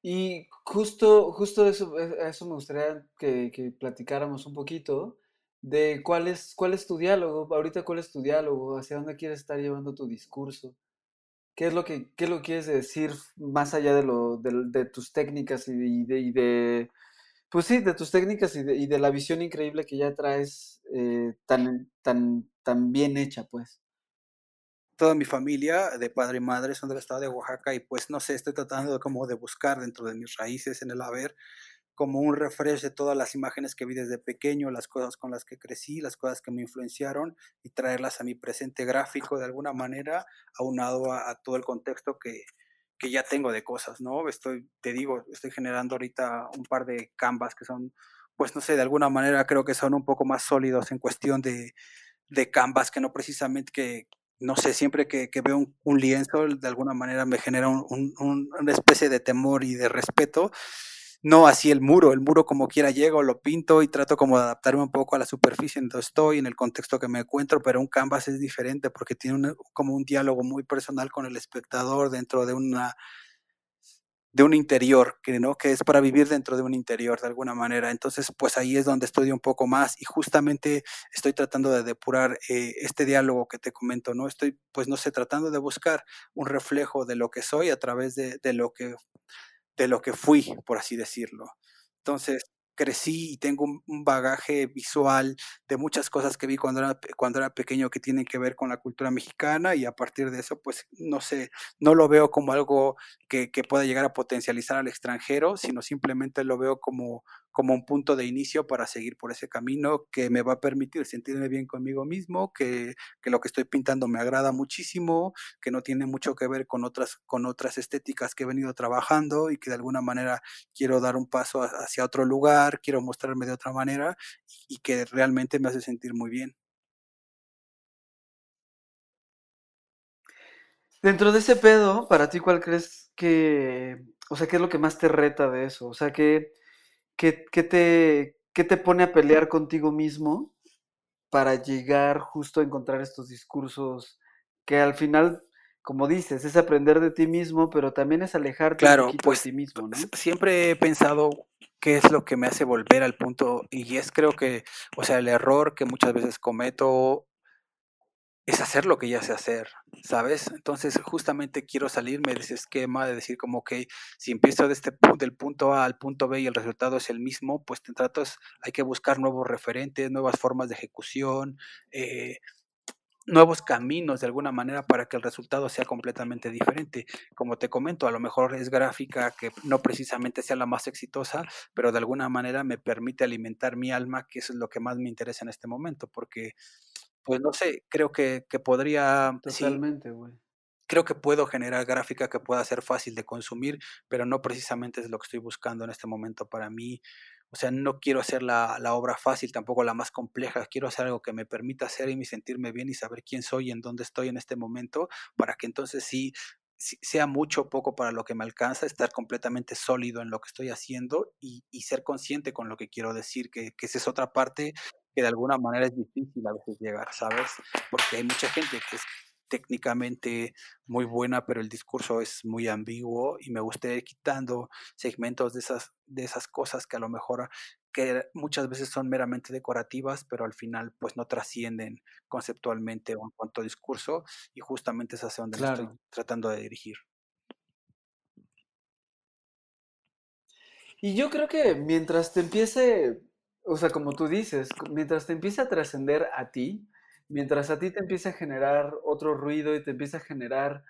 Y justo, justo eso, eso me gustaría que, que, platicáramos un poquito de cuál es, cuál es tu diálogo, ahorita cuál es tu diálogo, hacia dónde quieres estar llevando tu discurso, qué es lo que, qué lo quieres decir más allá de, lo, de, tus técnicas y de, y de, pues sí, de tus técnicas y de, y de la visión increíble que ya traes eh, tan, tan, tan bien hecha, pues toda mi familia de padre y madre son del estado de Oaxaca y pues no sé, estoy tratando de como de buscar dentro de mis raíces en el haber como un refresh de todas las imágenes que vi desde pequeño, las cosas con las que crecí, las cosas que me influenciaron y traerlas a mi presente gráfico de alguna manera, aunado a, a todo el contexto que, que ya tengo de cosas, ¿no? Estoy, te digo, estoy generando ahorita un par de canvas que son, pues no sé, de alguna manera creo que son un poco más sólidos en cuestión de, de canvas que no precisamente que, no sé, siempre que, veo un, lienzo, de alguna manera me genera una especie de temor y de respeto. No así el muro, el muro como quiera llego, lo pinto y trato como de adaptarme un poco a la superficie en donde estoy, en el contexto que me encuentro, pero un canvas es diferente porque tiene como un diálogo muy personal con el espectador dentro de una de un interior, que, ¿no? que es para vivir dentro de un interior de alguna manera. Entonces, pues ahí es donde estudio un poco más y justamente estoy tratando de depurar eh, este diálogo que te comento, ¿no? Estoy, pues no sé, tratando de buscar un reflejo de lo que soy a través de, de lo, que, de lo que fui, por así decirlo. Entonces, crecí y tengo un, bagaje visual de muchas cosas que vi cuando era, cuando era pequeño que tienen que ver con la cultura mexicana y a partir de eso, pues no sé, no lo veo como algo que, que pueda llegar a potencializar al extranjero, sino simplemente lo veo como, como un punto de inicio para seguir por ese camino que me va a permitir sentirme bien conmigo mismo, que, que, lo que estoy pintando me agrada muchísimo, que no tiene mucho que ver con otras, con otras estéticas que he venido trabajando y que de alguna manera quiero dar un paso hacia otro lugar, quiero mostrarme de otra manera y que realmente me hace sentir muy bien. Dentro de ese pedo, para ti, ¿cuál crees que, o sea, qué es lo que más te reta de eso? O sea, que ¿qué, te, te pone a pelear contigo mismo para llegar justo a encontrar estos discursos que al final, como dices, es aprender de ti mismo, pero también es alejarte un poquito pues, de ti mismo, ¿no? Siempre he pensado qué es lo que me hace volver al punto y es creo que, o sea, el error que muchas veces cometo es hacer lo que ya sé hacer, ¿sabes? Entonces justamente quiero salirme de ese esquema de decir como que si empiezo de este, del punto A al punto B y el resultado es el mismo, pues te tratos, hay que buscar nuevos referentes, nuevas formas de ejecución, eh, nuevos caminos de alguna manera para que el resultado sea completamente diferente. Como te comento, a lo mejor es gráfica que no precisamente sea la más exitosa, pero de alguna manera me permite alimentar mi alma, que eso es lo que más me interesa en este momento, porque pues no sé, creo que, que podría... Totalmente, güey. creo que puedo generar gráfica que pueda ser fácil de consumir, pero no precisamente es lo que estoy buscando en este momento para mí. O sea, no quiero hacer la, la, obra fácil, tampoco la más compleja. Quiero hacer algo que me permita hacer y sentirme bien y saber quién soy y en dónde estoy en este momento, para que entonces sí sea mucho o poco para lo que me alcanza, estar completamente sólido en lo que estoy haciendo y, y ser consciente con lo que quiero decir, que, que, esa es otra parte que de alguna manera es difícil a veces llegar, ¿sabes? Porque hay mucha gente que es técnicamente muy buena, pero el discurso es muy ambiguo y me gustaría ir quitando segmentos de esas, de esas cosas que a lo mejor que muchas veces son meramente decorativas, pero al final pues no trascienden conceptualmente o en cuanto a discurso y justamente es hacia donde estoy tratando de dirigir. Y yo creo que mientras te empiece o sea, como tú dices, mientras te empieza a trascender a ti, mientras a ti te empieza a generar otro ruido y te empieza a generar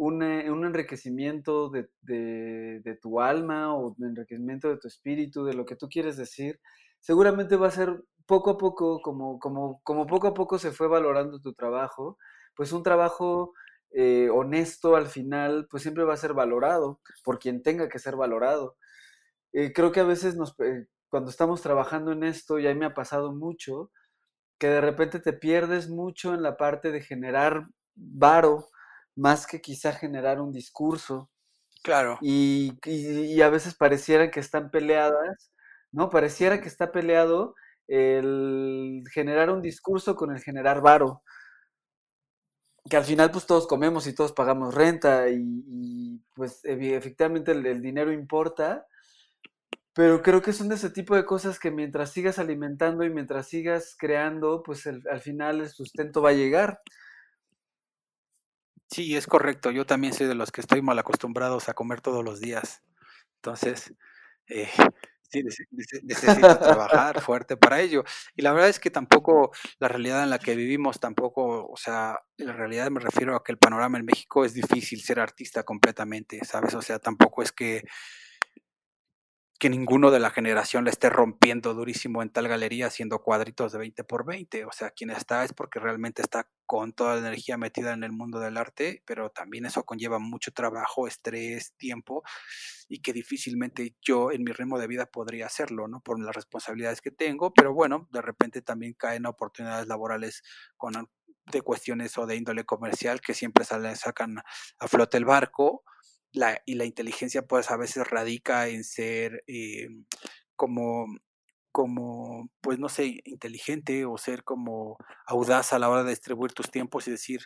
un, eh, un enriquecimiento de, de- de tu alma o un enriquecimiento de tu espíritu, de lo que tú quieres decir, seguramente va a ser poco a poco, como, poco a poco se fue valorando tu trabajo, pues un trabajo eh, honesto al final, pues siempre va a ser valorado por quien tenga que ser valorado. Eh, creo que a veces eh, cuando estamos trabajando en esto, y a mí me ha pasado mucho, que de repente te pierdes mucho en la parte de generar varo, más que quizá generar un discurso. Claro. Y, y- y a veces pareciera que están peleadas, ¿no? Pareciera que está peleado el generar un discurso con el generar varo. Que al final pues todos comemos y todos pagamos renta y, y, pues efectivamente el, el dinero importa, pero creo que son de ese tipo de cosas que mientras sigas alimentando y mientras sigas creando, pues el- al final el sustento va a llegar. Sí, es correcto. Yo también soy de los que estoy mal acostumbrados a comer todos los días. Entonces, eh, sí, nece- nece- necesito trabajar fuerte para ello. Y la verdad es que tampoco la realidad en la que vivimos, tampoco, o sea, en realidad me refiero a que el panorama en México es difícil ser artista completamente, ¿sabes? O sea, tampoco es que que ninguno de la generación le esté rompiendo durísimo en tal galería haciendo cuadritos de 20 por 20. O sea, quien está es porque realmente está con toda la energía metida en el mundo del arte, pero también eso conlleva mucho trabajo, estrés, tiempo, y que difícilmente yo en mi ritmo de vida podría hacerlo, ¿no? Por las responsabilidades que tengo, pero bueno, de repente también caen oportunidades laborales con de cuestiones o de índole comercial que siempre salen, sacan a flote el barco la, y la inteligencia pues a veces radica en ser eh, como, como, pues no sé, inteligente o ser como audaz a la hora de distribuir tus tiempos y decir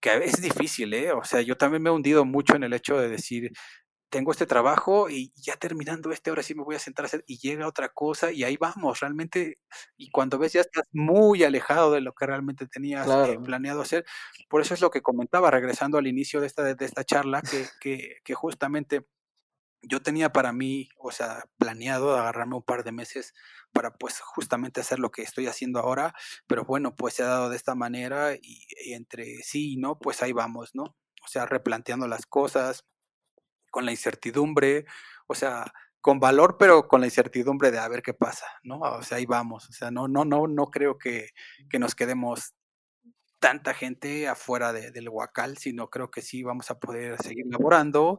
que es difícil, ¿eh? O sea, yo también me he hundido mucho en el hecho de decir, tengo este trabajo y ya terminando este, ahora sí me voy a sentar a hacer y llega otra cosa y ahí vamos, realmente, y cuando ves ya estás muy alejado de lo que realmente tenías eh, planeado hacer. Por eso es lo que comentaba, regresando al inicio de esta, de esta charla, que, que, que justamente yo tenía para mí, o sea, planeado agarrarme un par de meses para pues justamente hacer lo que estoy haciendo ahora, pero bueno, pues se ha dado de esta manera y, y entre sí y no, pues ahí vamos, ¿no? O sea, replanteando las cosas, con la incertidumbre, o sea, con valor, pero con la incertidumbre de a ver qué pasa, ¿no? O sea, ahí vamos, o sea, no, no, no, no creo que, que nos quedemos tanta gente afuera de, del Huacal, sino creo que sí vamos a poder seguir laborando,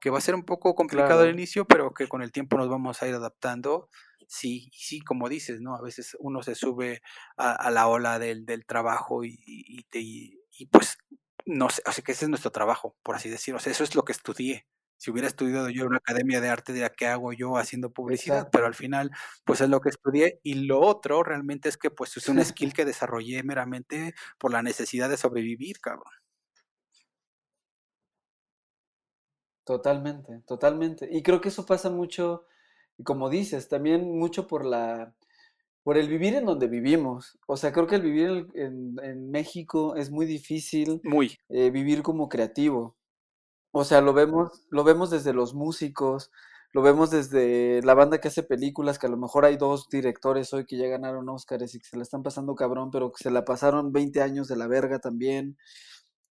que va a ser un poco complicado al inicio, pero que con el tiempo nos vamos a ir adaptando. Sí, sí, como dices, ¿no? A veces uno se sube a, a la ola del, del trabajo y, y- y, pues no sé, o sea que ese es nuestro trabajo, por así decirlo. O sea, eso es lo que estudié. Si hubiera estudiado yo en una academia de arte, diría, ¿qué hago yo haciendo publicidad? Pero al final, pues es lo que estudié. Y lo otro realmente es que pues es un skill que desarrollé meramente por la necesidad de sobrevivir, cabrón. Totalmente, totalmente. Y creo que eso pasa mucho, como dices, también mucho por la, por el vivir en donde vivimos. O sea, creo que el vivir en, en- en México es muy difícil Muy. eh, vivir como creativo. O sea, lo vemos, lo vemos desde los músicos, lo vemos desde la banda que hace películas, que a lo mejor hay dos directores hoy que ya ganaron Óscares y que se la están pasando cabrón, pero que se la pasaron 20 años de la verga también.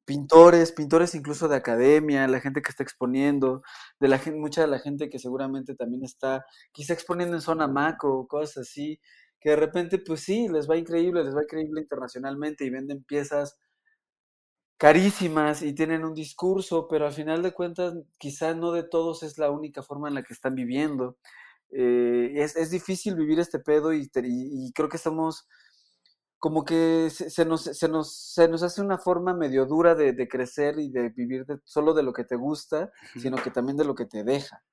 Pintores, pintores incluso de academia, la gente que está exponiendo, de la gente, mucha de la gente que seguramente también está quizá exponiendo en zona maco, cosas así, que de repente, pues sí, les va increíble, les va increíble internacionalmente y venden piezas carísimas y tienen un discurso, pero al final de cuentas quizá no de todos es la única forma en la que están viviendo. Eh, es, es difícil vivir este pedo y, y- y creo que estamos como que se, se nos, se, nos, se nos hace una forma medio dura de, de crecer y de vivir de- solo de lo que te gusta, sino que también de lo que te deja.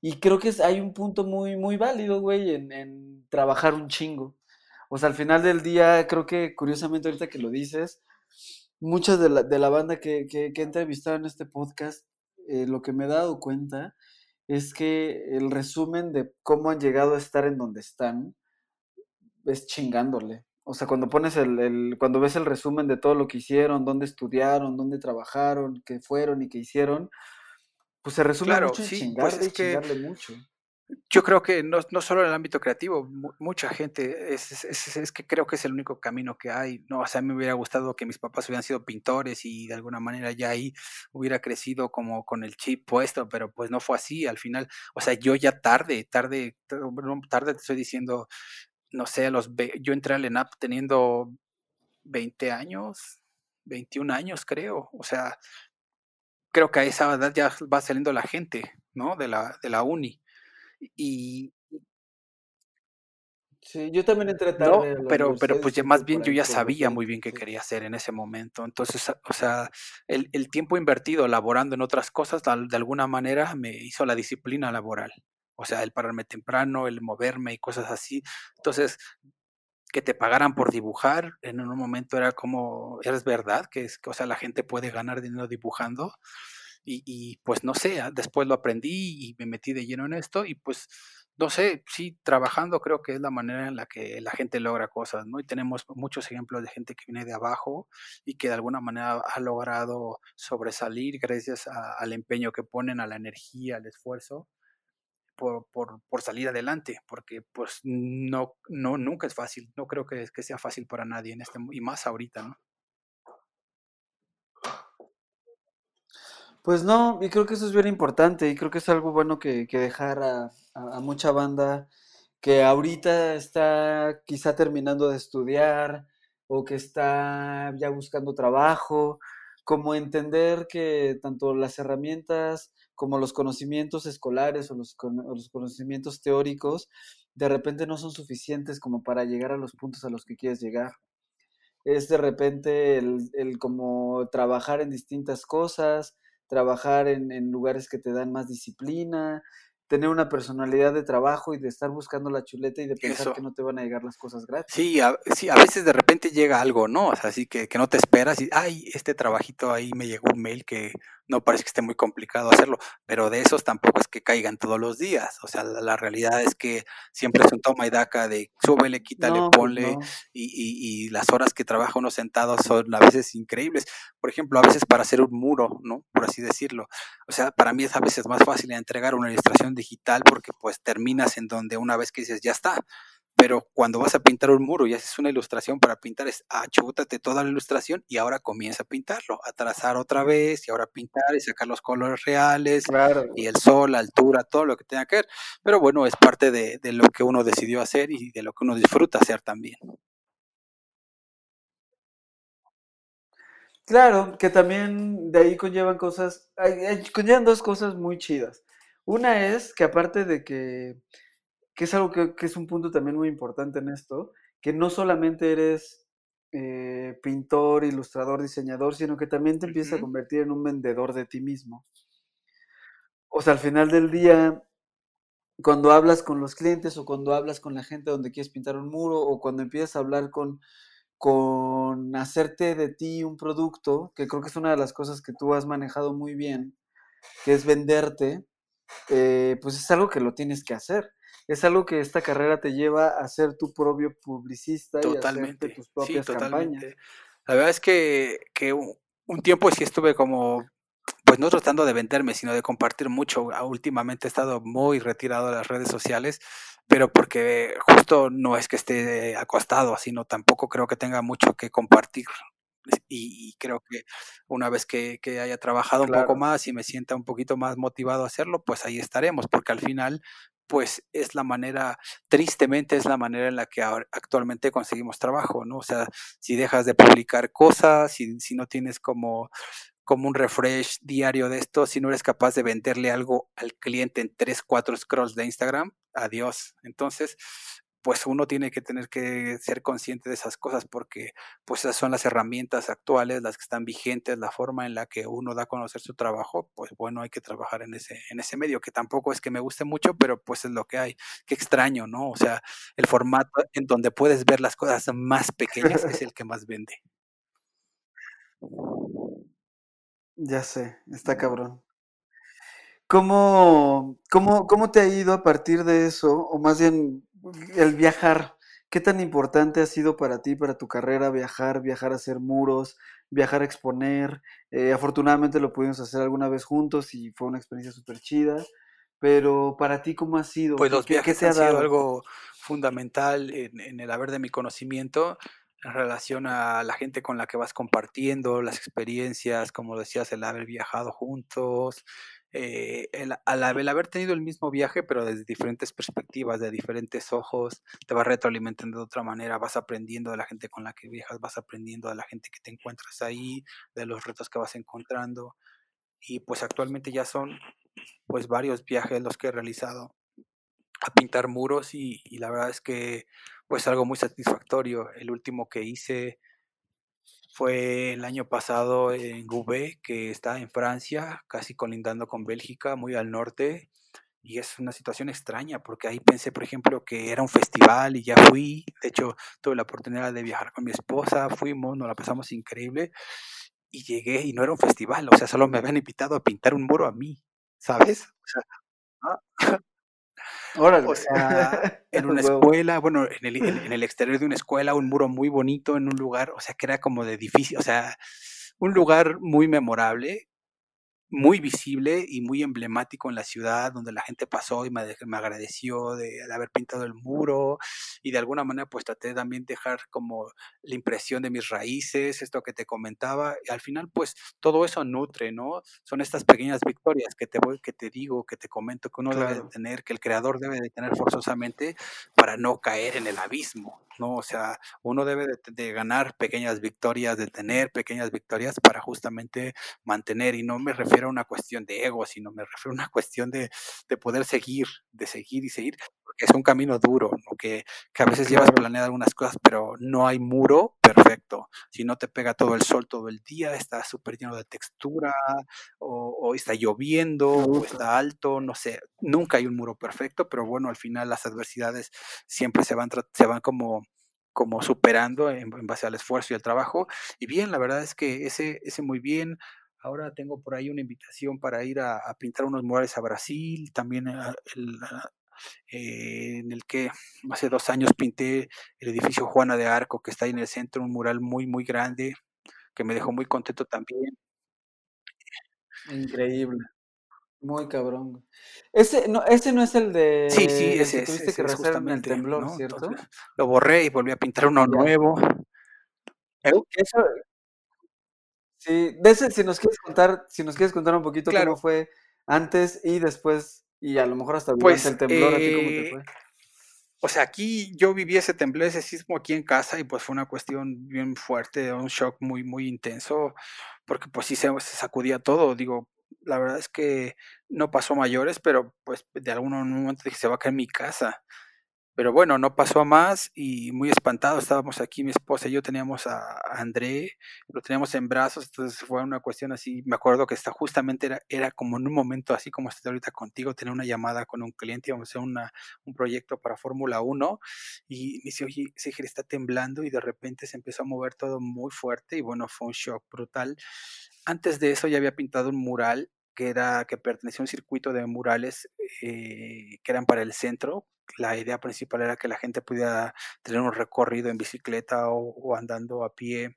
Y creo que hay un punto muy, muy válido, güey, en, en trabajar un chingo. O sea, al final del día, creo que curiosamente ahorita que lo dices, muchas de la, de la banda que, que, que he entrevistado en este podcast, eh, lo que me he dado cuenta es que el resumen de cómo han llegado a estar en donde están es chingándole. O sea, cuando pones el, el- cuando ves el resumen de todo lo que hicieron, dónde estudiaron, dónde trabajaron, qué fueron y qué hicieron, pues se resume Claro, mucho en sí, pues es que chingarle mucho. Yo creo que no, no solo en el ámbito creativo, mucha gente, es, es, es, que creo que es el único camino que hay, ¿no? O sea, me hubiera gustado que mis papás hubieran sido pintores y de alguna manera ya ahí hubiera crecido como con el chip puesto, pero pues no fue así, al final, o sea, yo ya tarde, tarde, tarde te estoy diciendo, no sé, los, yo entré al ENAP teniendo 20 años, 21 años creo, o sea, creo que a esa edad ya va saliendo la gente, ¿no? De la, de la uni. Y, Sí, yo también entré no, tarde pero, pero pues ya más bien yo ya sabía muy 20, bien qué quería hacer en ese momento. Entonces, o sea, el, el tiempo invertido laborando en otras cosas, de alguna manera me hizo la disciplina laboral. O sea, el pararme temprano, el moverme y cosas así. Entonces, que te pagaran por dibujar, en un momento era como, ¿es verdad? Que es, que, o sea, la gente puede ganar dinero dibujando. Y, y, pues no sé, ah, después lo aprendí y me metí de lleno en esto y pues no sé, sí, trabajando creo que es la manera en la que la gente logra cosas, ¿no? Y tenemos muchos ejemplos de gente que viene de abajo y que de alguna manera ha logrado sobresalir gracias a- al empeño que ponen, a la energía, al esfuerzo por, por, por salir adelante, porque pues no, no, nunca es fácil, no creo que, que sea fácil para nadie en este, y más ahorita, ¿no? Pues no, y creo que eso es bien importante y creo que es algo bueno que, que dejar a, a- mucha banda que ahorita está quizá terminando de estudiar o que está ya buscando trabajo, como entender que tanto las herramientas como los conocimientos escolares o los, los conocimientos teóricos de repente no son suficientes como para llegar a los puntos a los que quieres llegar. es de repente el, el como trabajar en distintas cosas, trabajar en, en lugares que te dan más disciplina, tener una personalidad de trabajo y de estar buscando la chuleta y de pensar que no te van a llegar las cosas gratis. Sí, a, sí, a veces de repente llega algo, ¿no? O sea, así que, que no te esperas y, ay, este trabajito ahí me llegó un mail que no parece que esté muy complicado hacerlo, pero de esos tampoco es que caigan todos los días. O sea, la, la realidad es que siempre es un toma y daca de súbele, quítale, No, ponle, no. y, y, y las horas que trabaja uno sentado son a veces increíbles. Por ejemplo, a veces para hacer un muro, ¿no? Por así decirlo. O sea, para mí es a veces más fácil entregar una ilustración digital porque pues terminas en donde una vez que dices, ya está. Pero cuando vas a pintar un muro y haces una ilustración para pintar, es achútate toda la ilustración y ahora comienza a pintarlo, a trazar otra vez y ahora pintar y sacar los colores reales Claro. y el sol, la altura, todo lo que tenga que ver. Pero bueno, es parte de, de lo que uno decidió hacer y de lo que uno disfruta hacer también. Claro, que también de ahí conllevan cosas, conllevan dos cosas muy chidas. Una es que aparte de que, que es algo que, que es un punto también muy importante en esto, que no solamente eres eh, pintor, ilustrador, diseñador, sino que también te empiezas a convertir en un vendedor de ti mismo. O sea, al final del día, cuando hablas con los clientes o cuando hablas con la gente donde quieres pintar un muro o cuando empiezas a hablar con, con hacerte de ti un producto, que creo que es una de las cosas que tú has manejado muy bien, que es venderte, eh, pues es algo que lo tienes que hacer. Es algo que esta carrera te lleva a ser tu propio publicista y a Totalmente, tus sí, propias campañas. totalmente. La verdad es que, que un tiempo sí estuve como, pues no tratando de venderme, sino de compartir mucho. Ah, Últimamente he estado muy retirado de las redes sociales, pero porque justo no es que esté acostado, sino tampoco creo que tenga mucho que compartir. Y, y creo que una vez que, que haya trabajado un poco Claro. más y me sienta un poquito más motivado a hacerlo, pues ahí estaremos, porque al final, pues es la manera, tristemente es la manera en la que actualmente conseguimos trabajo, ¿no? O sea, si dejas de publicar cosas, si, si no tienes como, como un refresh diario de esto, si no eres capaz de venderle algo al cliente en tres, cuatro scrolls de Instagram, adiós. Entonces, pues uno tiene que tener que ser consciente de esas cosas porque pues esas son las herramientas actuales, las que están vigentes, la forma en la que uno da a conocer su trabajo, pues bueno, hay que trabajar en ese, en ese medio, que tampoco es que me guste mucho, pero pues es lo que hay. Qué extraño, ¿no? O sea, el formato en donde puedes ver las cosas más pequeñas es el que más vende. Ya sé, está cabrón. ¿Cómo, cómo, cómo te ha ido a partir de eso? O más bien, el viajar. ¿Qué tan importante ha sido para ti, para tu carrera, viajar, viajar a hacer muros, viajar a exponer? Eh, afortunadamente lo pudimos hacer alguna vez juntos y fue una experiencia súper chida. pero para ti, ¿cómo ha sido? Pues ¿Qué, los qué- qué viajes te ha han sido dado? algo fundamental en, en el haber de mi conocimiento en relación a la gente con la que vas compartiendo, las experiencias, como decías, el haber viajado juntos, eh, el, al, haber tenido el mismo viaje, pero desde diferentes perspectivas, de diferentes ojos, te vas retroalimentando de otra manera, vas aprendiendo de la gente con la que viajas, vas aprendiendo de la gente que te encuentras ahí, de los retos que vas encontrando. Y pues actualmente ya son pues varios viajes los que he realizado a pintar muros y, y la verdad es que pues algo muy satisfactorio. El último que hice fue el año pasado en Gouvet, que está en Francia, casi colindando con Bélgica, muy al norte. Y es una situación extraña, porque ahí pensé, por ejemplo, que era un festival y ya fui. De hecho, tuve la oportunidad de viajar con mi esposa, fuimos, nos la pasamos increíble. Y llegué y no era un festival, o sea, solo me habían invitado a pintar un muro a mí, ¿sabes? O sea, ah, Órale. o sea, en una escuela, bueno, en el, en- en el exterior de una escuela, un muro muy bonito en un lugar, o sea, que era como de difícil, o sea, un lugar muy memorable, muy visible y muy emblemático en la ciudad, donde la gente pasó y me, de- me agradeció de, de haber pintado el muro y de alguna manera pues traté también dejar como la impresión de mis raíces, esto que te comentaba, y al final pues todo eso nutre, ¿no? Son estas pequeñas victorias que te voy, que te digo, que te comento que uno debe de tener, que el creador debe de tener forzosamente para no caer en el abismo, ¿no? O sea, uno debe de, de ganar pequeñas victorias, de tener pequeñas victorias para justamente mantener, y no me refiero a una cuestión de ego, sino me refiero a una cuestión de, de poder seguir, de seguir y seguir, porque es un camino duro, ¿no? que, que a veces llevas Claro. planeadas algunas cosas, pero no hay muro perfecto. Si no te pega todo el sol todo el día, está súper lleno de textura, o, o está lloviendo, o está alto, no sé, nunca hay un muro perfecto, pero bueno, al final las adversidades siempre se van, se van como como superando en, en base al esfuerzo y al trabajo. Y bien, la verdad es que ese, ese muy bien. Ahora tengo por ahí una invitación para ir a, a pintar unos murales a Brasil, también a- el- a- eh, en el que hace dos años pinté el edificio Juana de Arco, que está ahí en el centro, un mural muy, muy grande, que me dejó muy contento también. Increíble. Muy cabrón. Ese no, ese no es el Sí, sí, de el ese que tuviste ese que es rehacer en el temblor, ¿no? ¿cierto? Entonces lo borré y volví a pintar uno nuevo. ¿Eh? Eso, sí, de ese, si nos quieres contar, si nos quieres contar un poquito cómo fue antes y después, y a lo mejor hasta durante pues el temblor, ¿a ti cómo te eh, fue? O sea, aquí yo viví ese temblor, ese sismo aquí en casa y pues fue una cuestión bien fuerte, un shock muy, muy intenso, porque pues sí se, se sacudía todo. Digo, la verdad es que no pasó mayores, pero pues de algún momento dije, se va a caer mi casa. Pero bueno, no pasó a más y muy espantado estábamos aquí, mi esposa y yo teníamos a André, lo teníamos en brazos, entonces fue una cuestión así, me acuerdo que está justamente era, era como en un momento así como estoy ahorita contigo, tenía una llamada con un cliente, íbamos a hacer una, un proyecto para Fórmula 1 y me dice, oye, Seger está temblando y de repente se empezó a mover todo muy fuerte y bueno, fue un shock brutal. Antes de eso ya había pintado un mural que era que pertenecía a un circuito de murales eh, que eran para el centro. La idea principal era que la gente pudiera tener un recorrido en bicicleta o, o andando a pie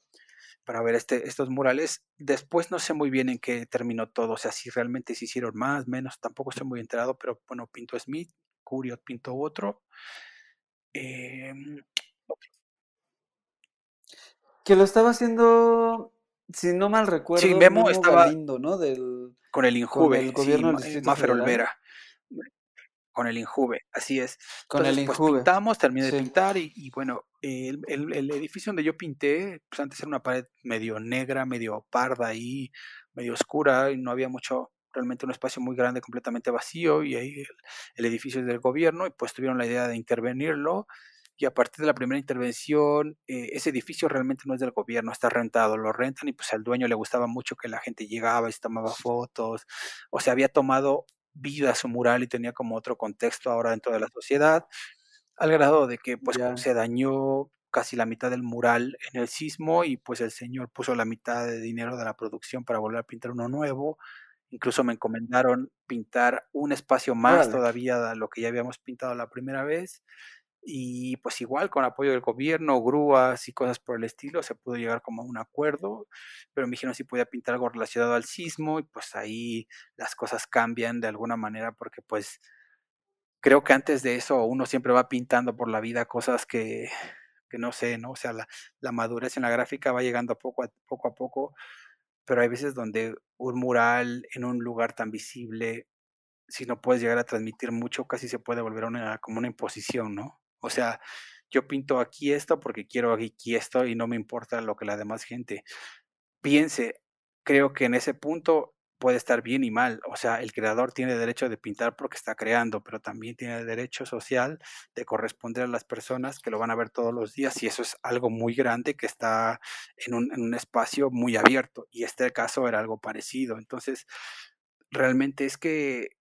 para ver este, estos murales. Después no sé muy bien en qué terminó todo, o sea, si realmente se hicieron más, menos, tampoco estoy muy enterado, pero bueno, pintó Smith, Curiot pintó otro. em, Que lo estaba haciendo, si no mal sí, recuerdo, Memo Memo estaba Galindo, ¿no? Del, con el con Injuve, el sí, gobierno del eh, Federal. Olvera. Con el Injuve, así es. Con el pues Injuve. pintamos, terminé de pintar y, y bueno, el, el- el edificio donde yo pinté, pues antes era una pared medio negra, medio parda ahí, medio oscura y no había mucho, realmente un espacio muy grande, completamente vacío y ahí el, el edificio es del gobierno y pues tuvieron la idea de intervenirlo y a partir de la primera intervención, eh, ese edificio realmente no es del gobierno, está rentado, lo rentan y pues al dueño le gustaba mucho que la gente llegaba y se tomaba fotos, o sea, había tomado vida su mural y tenía como otro contexto ahora dentro de la sociedad, al grado de que pues Ya. se dañó casi la mitad del mural en el sismo y pues el señor puso la mitad de dinero de la producción para volver a pintar uno nuevo. Incluso me encomendaron pintar un espacio más todavía de lo que ya habíamos pintado la primera vez. Y pues igual con apoyo del gobierno, grúas y cosas por el estilo, se pudo llegar como a un acuerdo, pero me dijeron si podía pintar algo relacionado al sismo y pues ahí las cosas cambian de alguna manera porque pues creo que antes de eso uno siempre va pintando por la vida cosas que, que no sé, ¿no? O sea, la, la, madurez en la gráfica va llegando poco a poco a poco, pero hay veces donde un mural en un lugar tan visible, si no puedes llegar a transmitir mucho, casi se puede volver una, como una imposición, ¿no? O sea, yo pinto aquí esto porque quiero aquí esto y no me importa lo que la demás gente piense. Creo que en ese punto puede estar bien y mal. O sea, el creador tiene derecho de pintar porque está creando, pero también tiene derecho social de corresponder a las personas que lo van a ver todos los días y eso es algo muy grande que está en un, en un espacio muy abierto y este caso era algo parecido. Entonces, realmente es que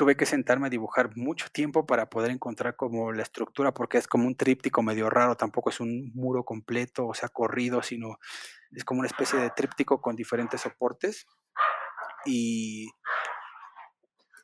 tuve que sentarme a dibujar mucho tiempo para poder encontrar como la estructura, porque es como un tríptico medio raro, tampoco es un muro completo, o sea, corrido, sino es como una especie de tríptico con diferentes soportes. Y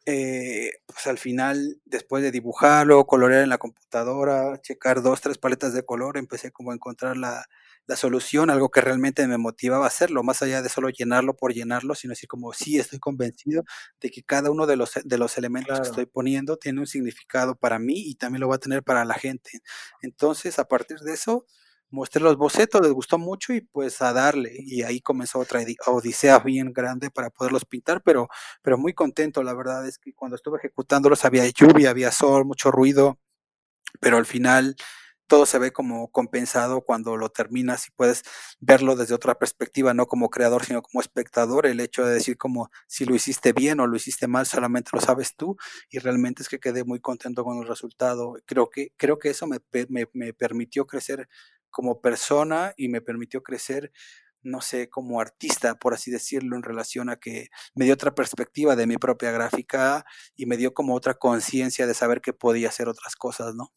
eh, pues al final, después de dibujarlo, colorear en la computadora, checar dos, tres paletas de color, empecé como a encontrar la, la solución, algo que realmente me motivaba a hacerlo, más allá de solo llenarlo por llenarlo, sino decir como sí, estoy convencido de que cada uno de los, de los elementos que estoy poniendo tiene un significado para mí y también lo va a tener para la gente. Entonces, a partir de eso, mostré los bocetos, les gustó mucho y pues a darle. Y ahí comenzó otra odisea bien grande para poderlos pintar, pero, pero muy contento. La verdad es que cuando estuve ejecutándolos había lluvia, había sol, mucho ruido, pero al final todo se ve como compensado cuando lo terminas y puedes verlo desde otra perspectiva, no como creador, sino como espectador. El hecho de decir como si lo hiciste bien o lo hiciste mal, solamente lo sabes tú. Y realmente es que quedé muy contento con el resultado. Creo que, creo que eso me, me, me permitió crecer como persona y me permitió crecer no sé, como artista, por así decirlo, en relación a que me dio otra perspectiva de mi propia gráfica y me dio como otra conciencia de saber que podía hacer otras cosas, ¿no?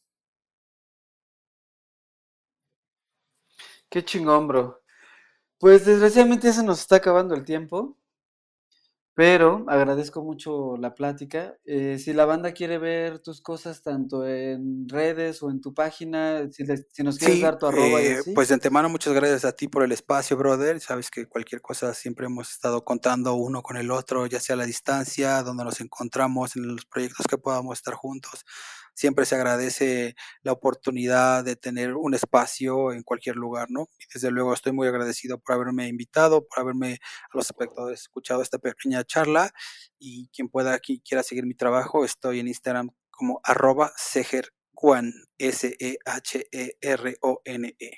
Qué chingón, bro. Pues desgraciadamente se nos está acabando el tiempo, pero agradezco mucho la plática. Eh, si la banda quiere ver tus cosas tanto en redes o en tu página, si, si nos quieres dar tu arroba y eh, así. pues de antemano muchas gracias a ti por el espacio, brother. Sabes que cualquier cosa siempre hemos estado contando uno con el otro, ya sea la distancia, donde nos encontramos, en los proyectos que podamos estar juntos siempre se agradece la oportunidad de tener un espacio en cualquier lugar, ¿no? Y desde luego estoy muy agradecido por haberme invitado, por haberme a los espectadores escuchado esta pequeña charla y quien pueda aquí quiera seguir mi trabajo, estoy en Instagram como arroba S-E-H-E-R-O-N-E. E.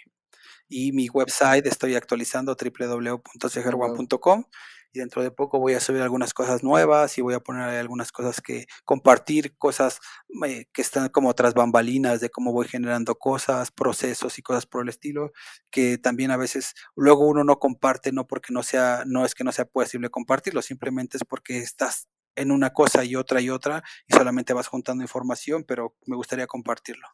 Y mi website estoy actualizando www.segerjuan.com y dentro de poco voy a subir algunas cosas nuevas y voy a poner algunas cosas que compartir, cosas eh, que están como tras bambalinas de cómo voy generando cosas, procesos y cosas por el estilo, que también a veces luego uno no comparte, no porque no sea, no es que no sea posible compartirlo, simplemente es porque estás en una cosa y otra y otra y solamente vas juntando información, pero me gustaría compartirlo.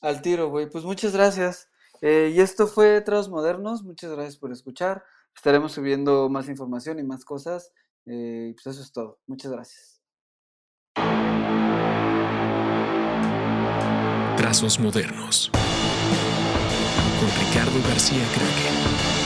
Al tiro, güey. Pues muchas gracias. Eh, y esto fue Trados Modernos. Muchas gracias por escuchar. Estaremos subiendo más información y más cosas. Eh, pues eso es todo. Muchas gracias. Trazos Modernos con Ricardo García Craque.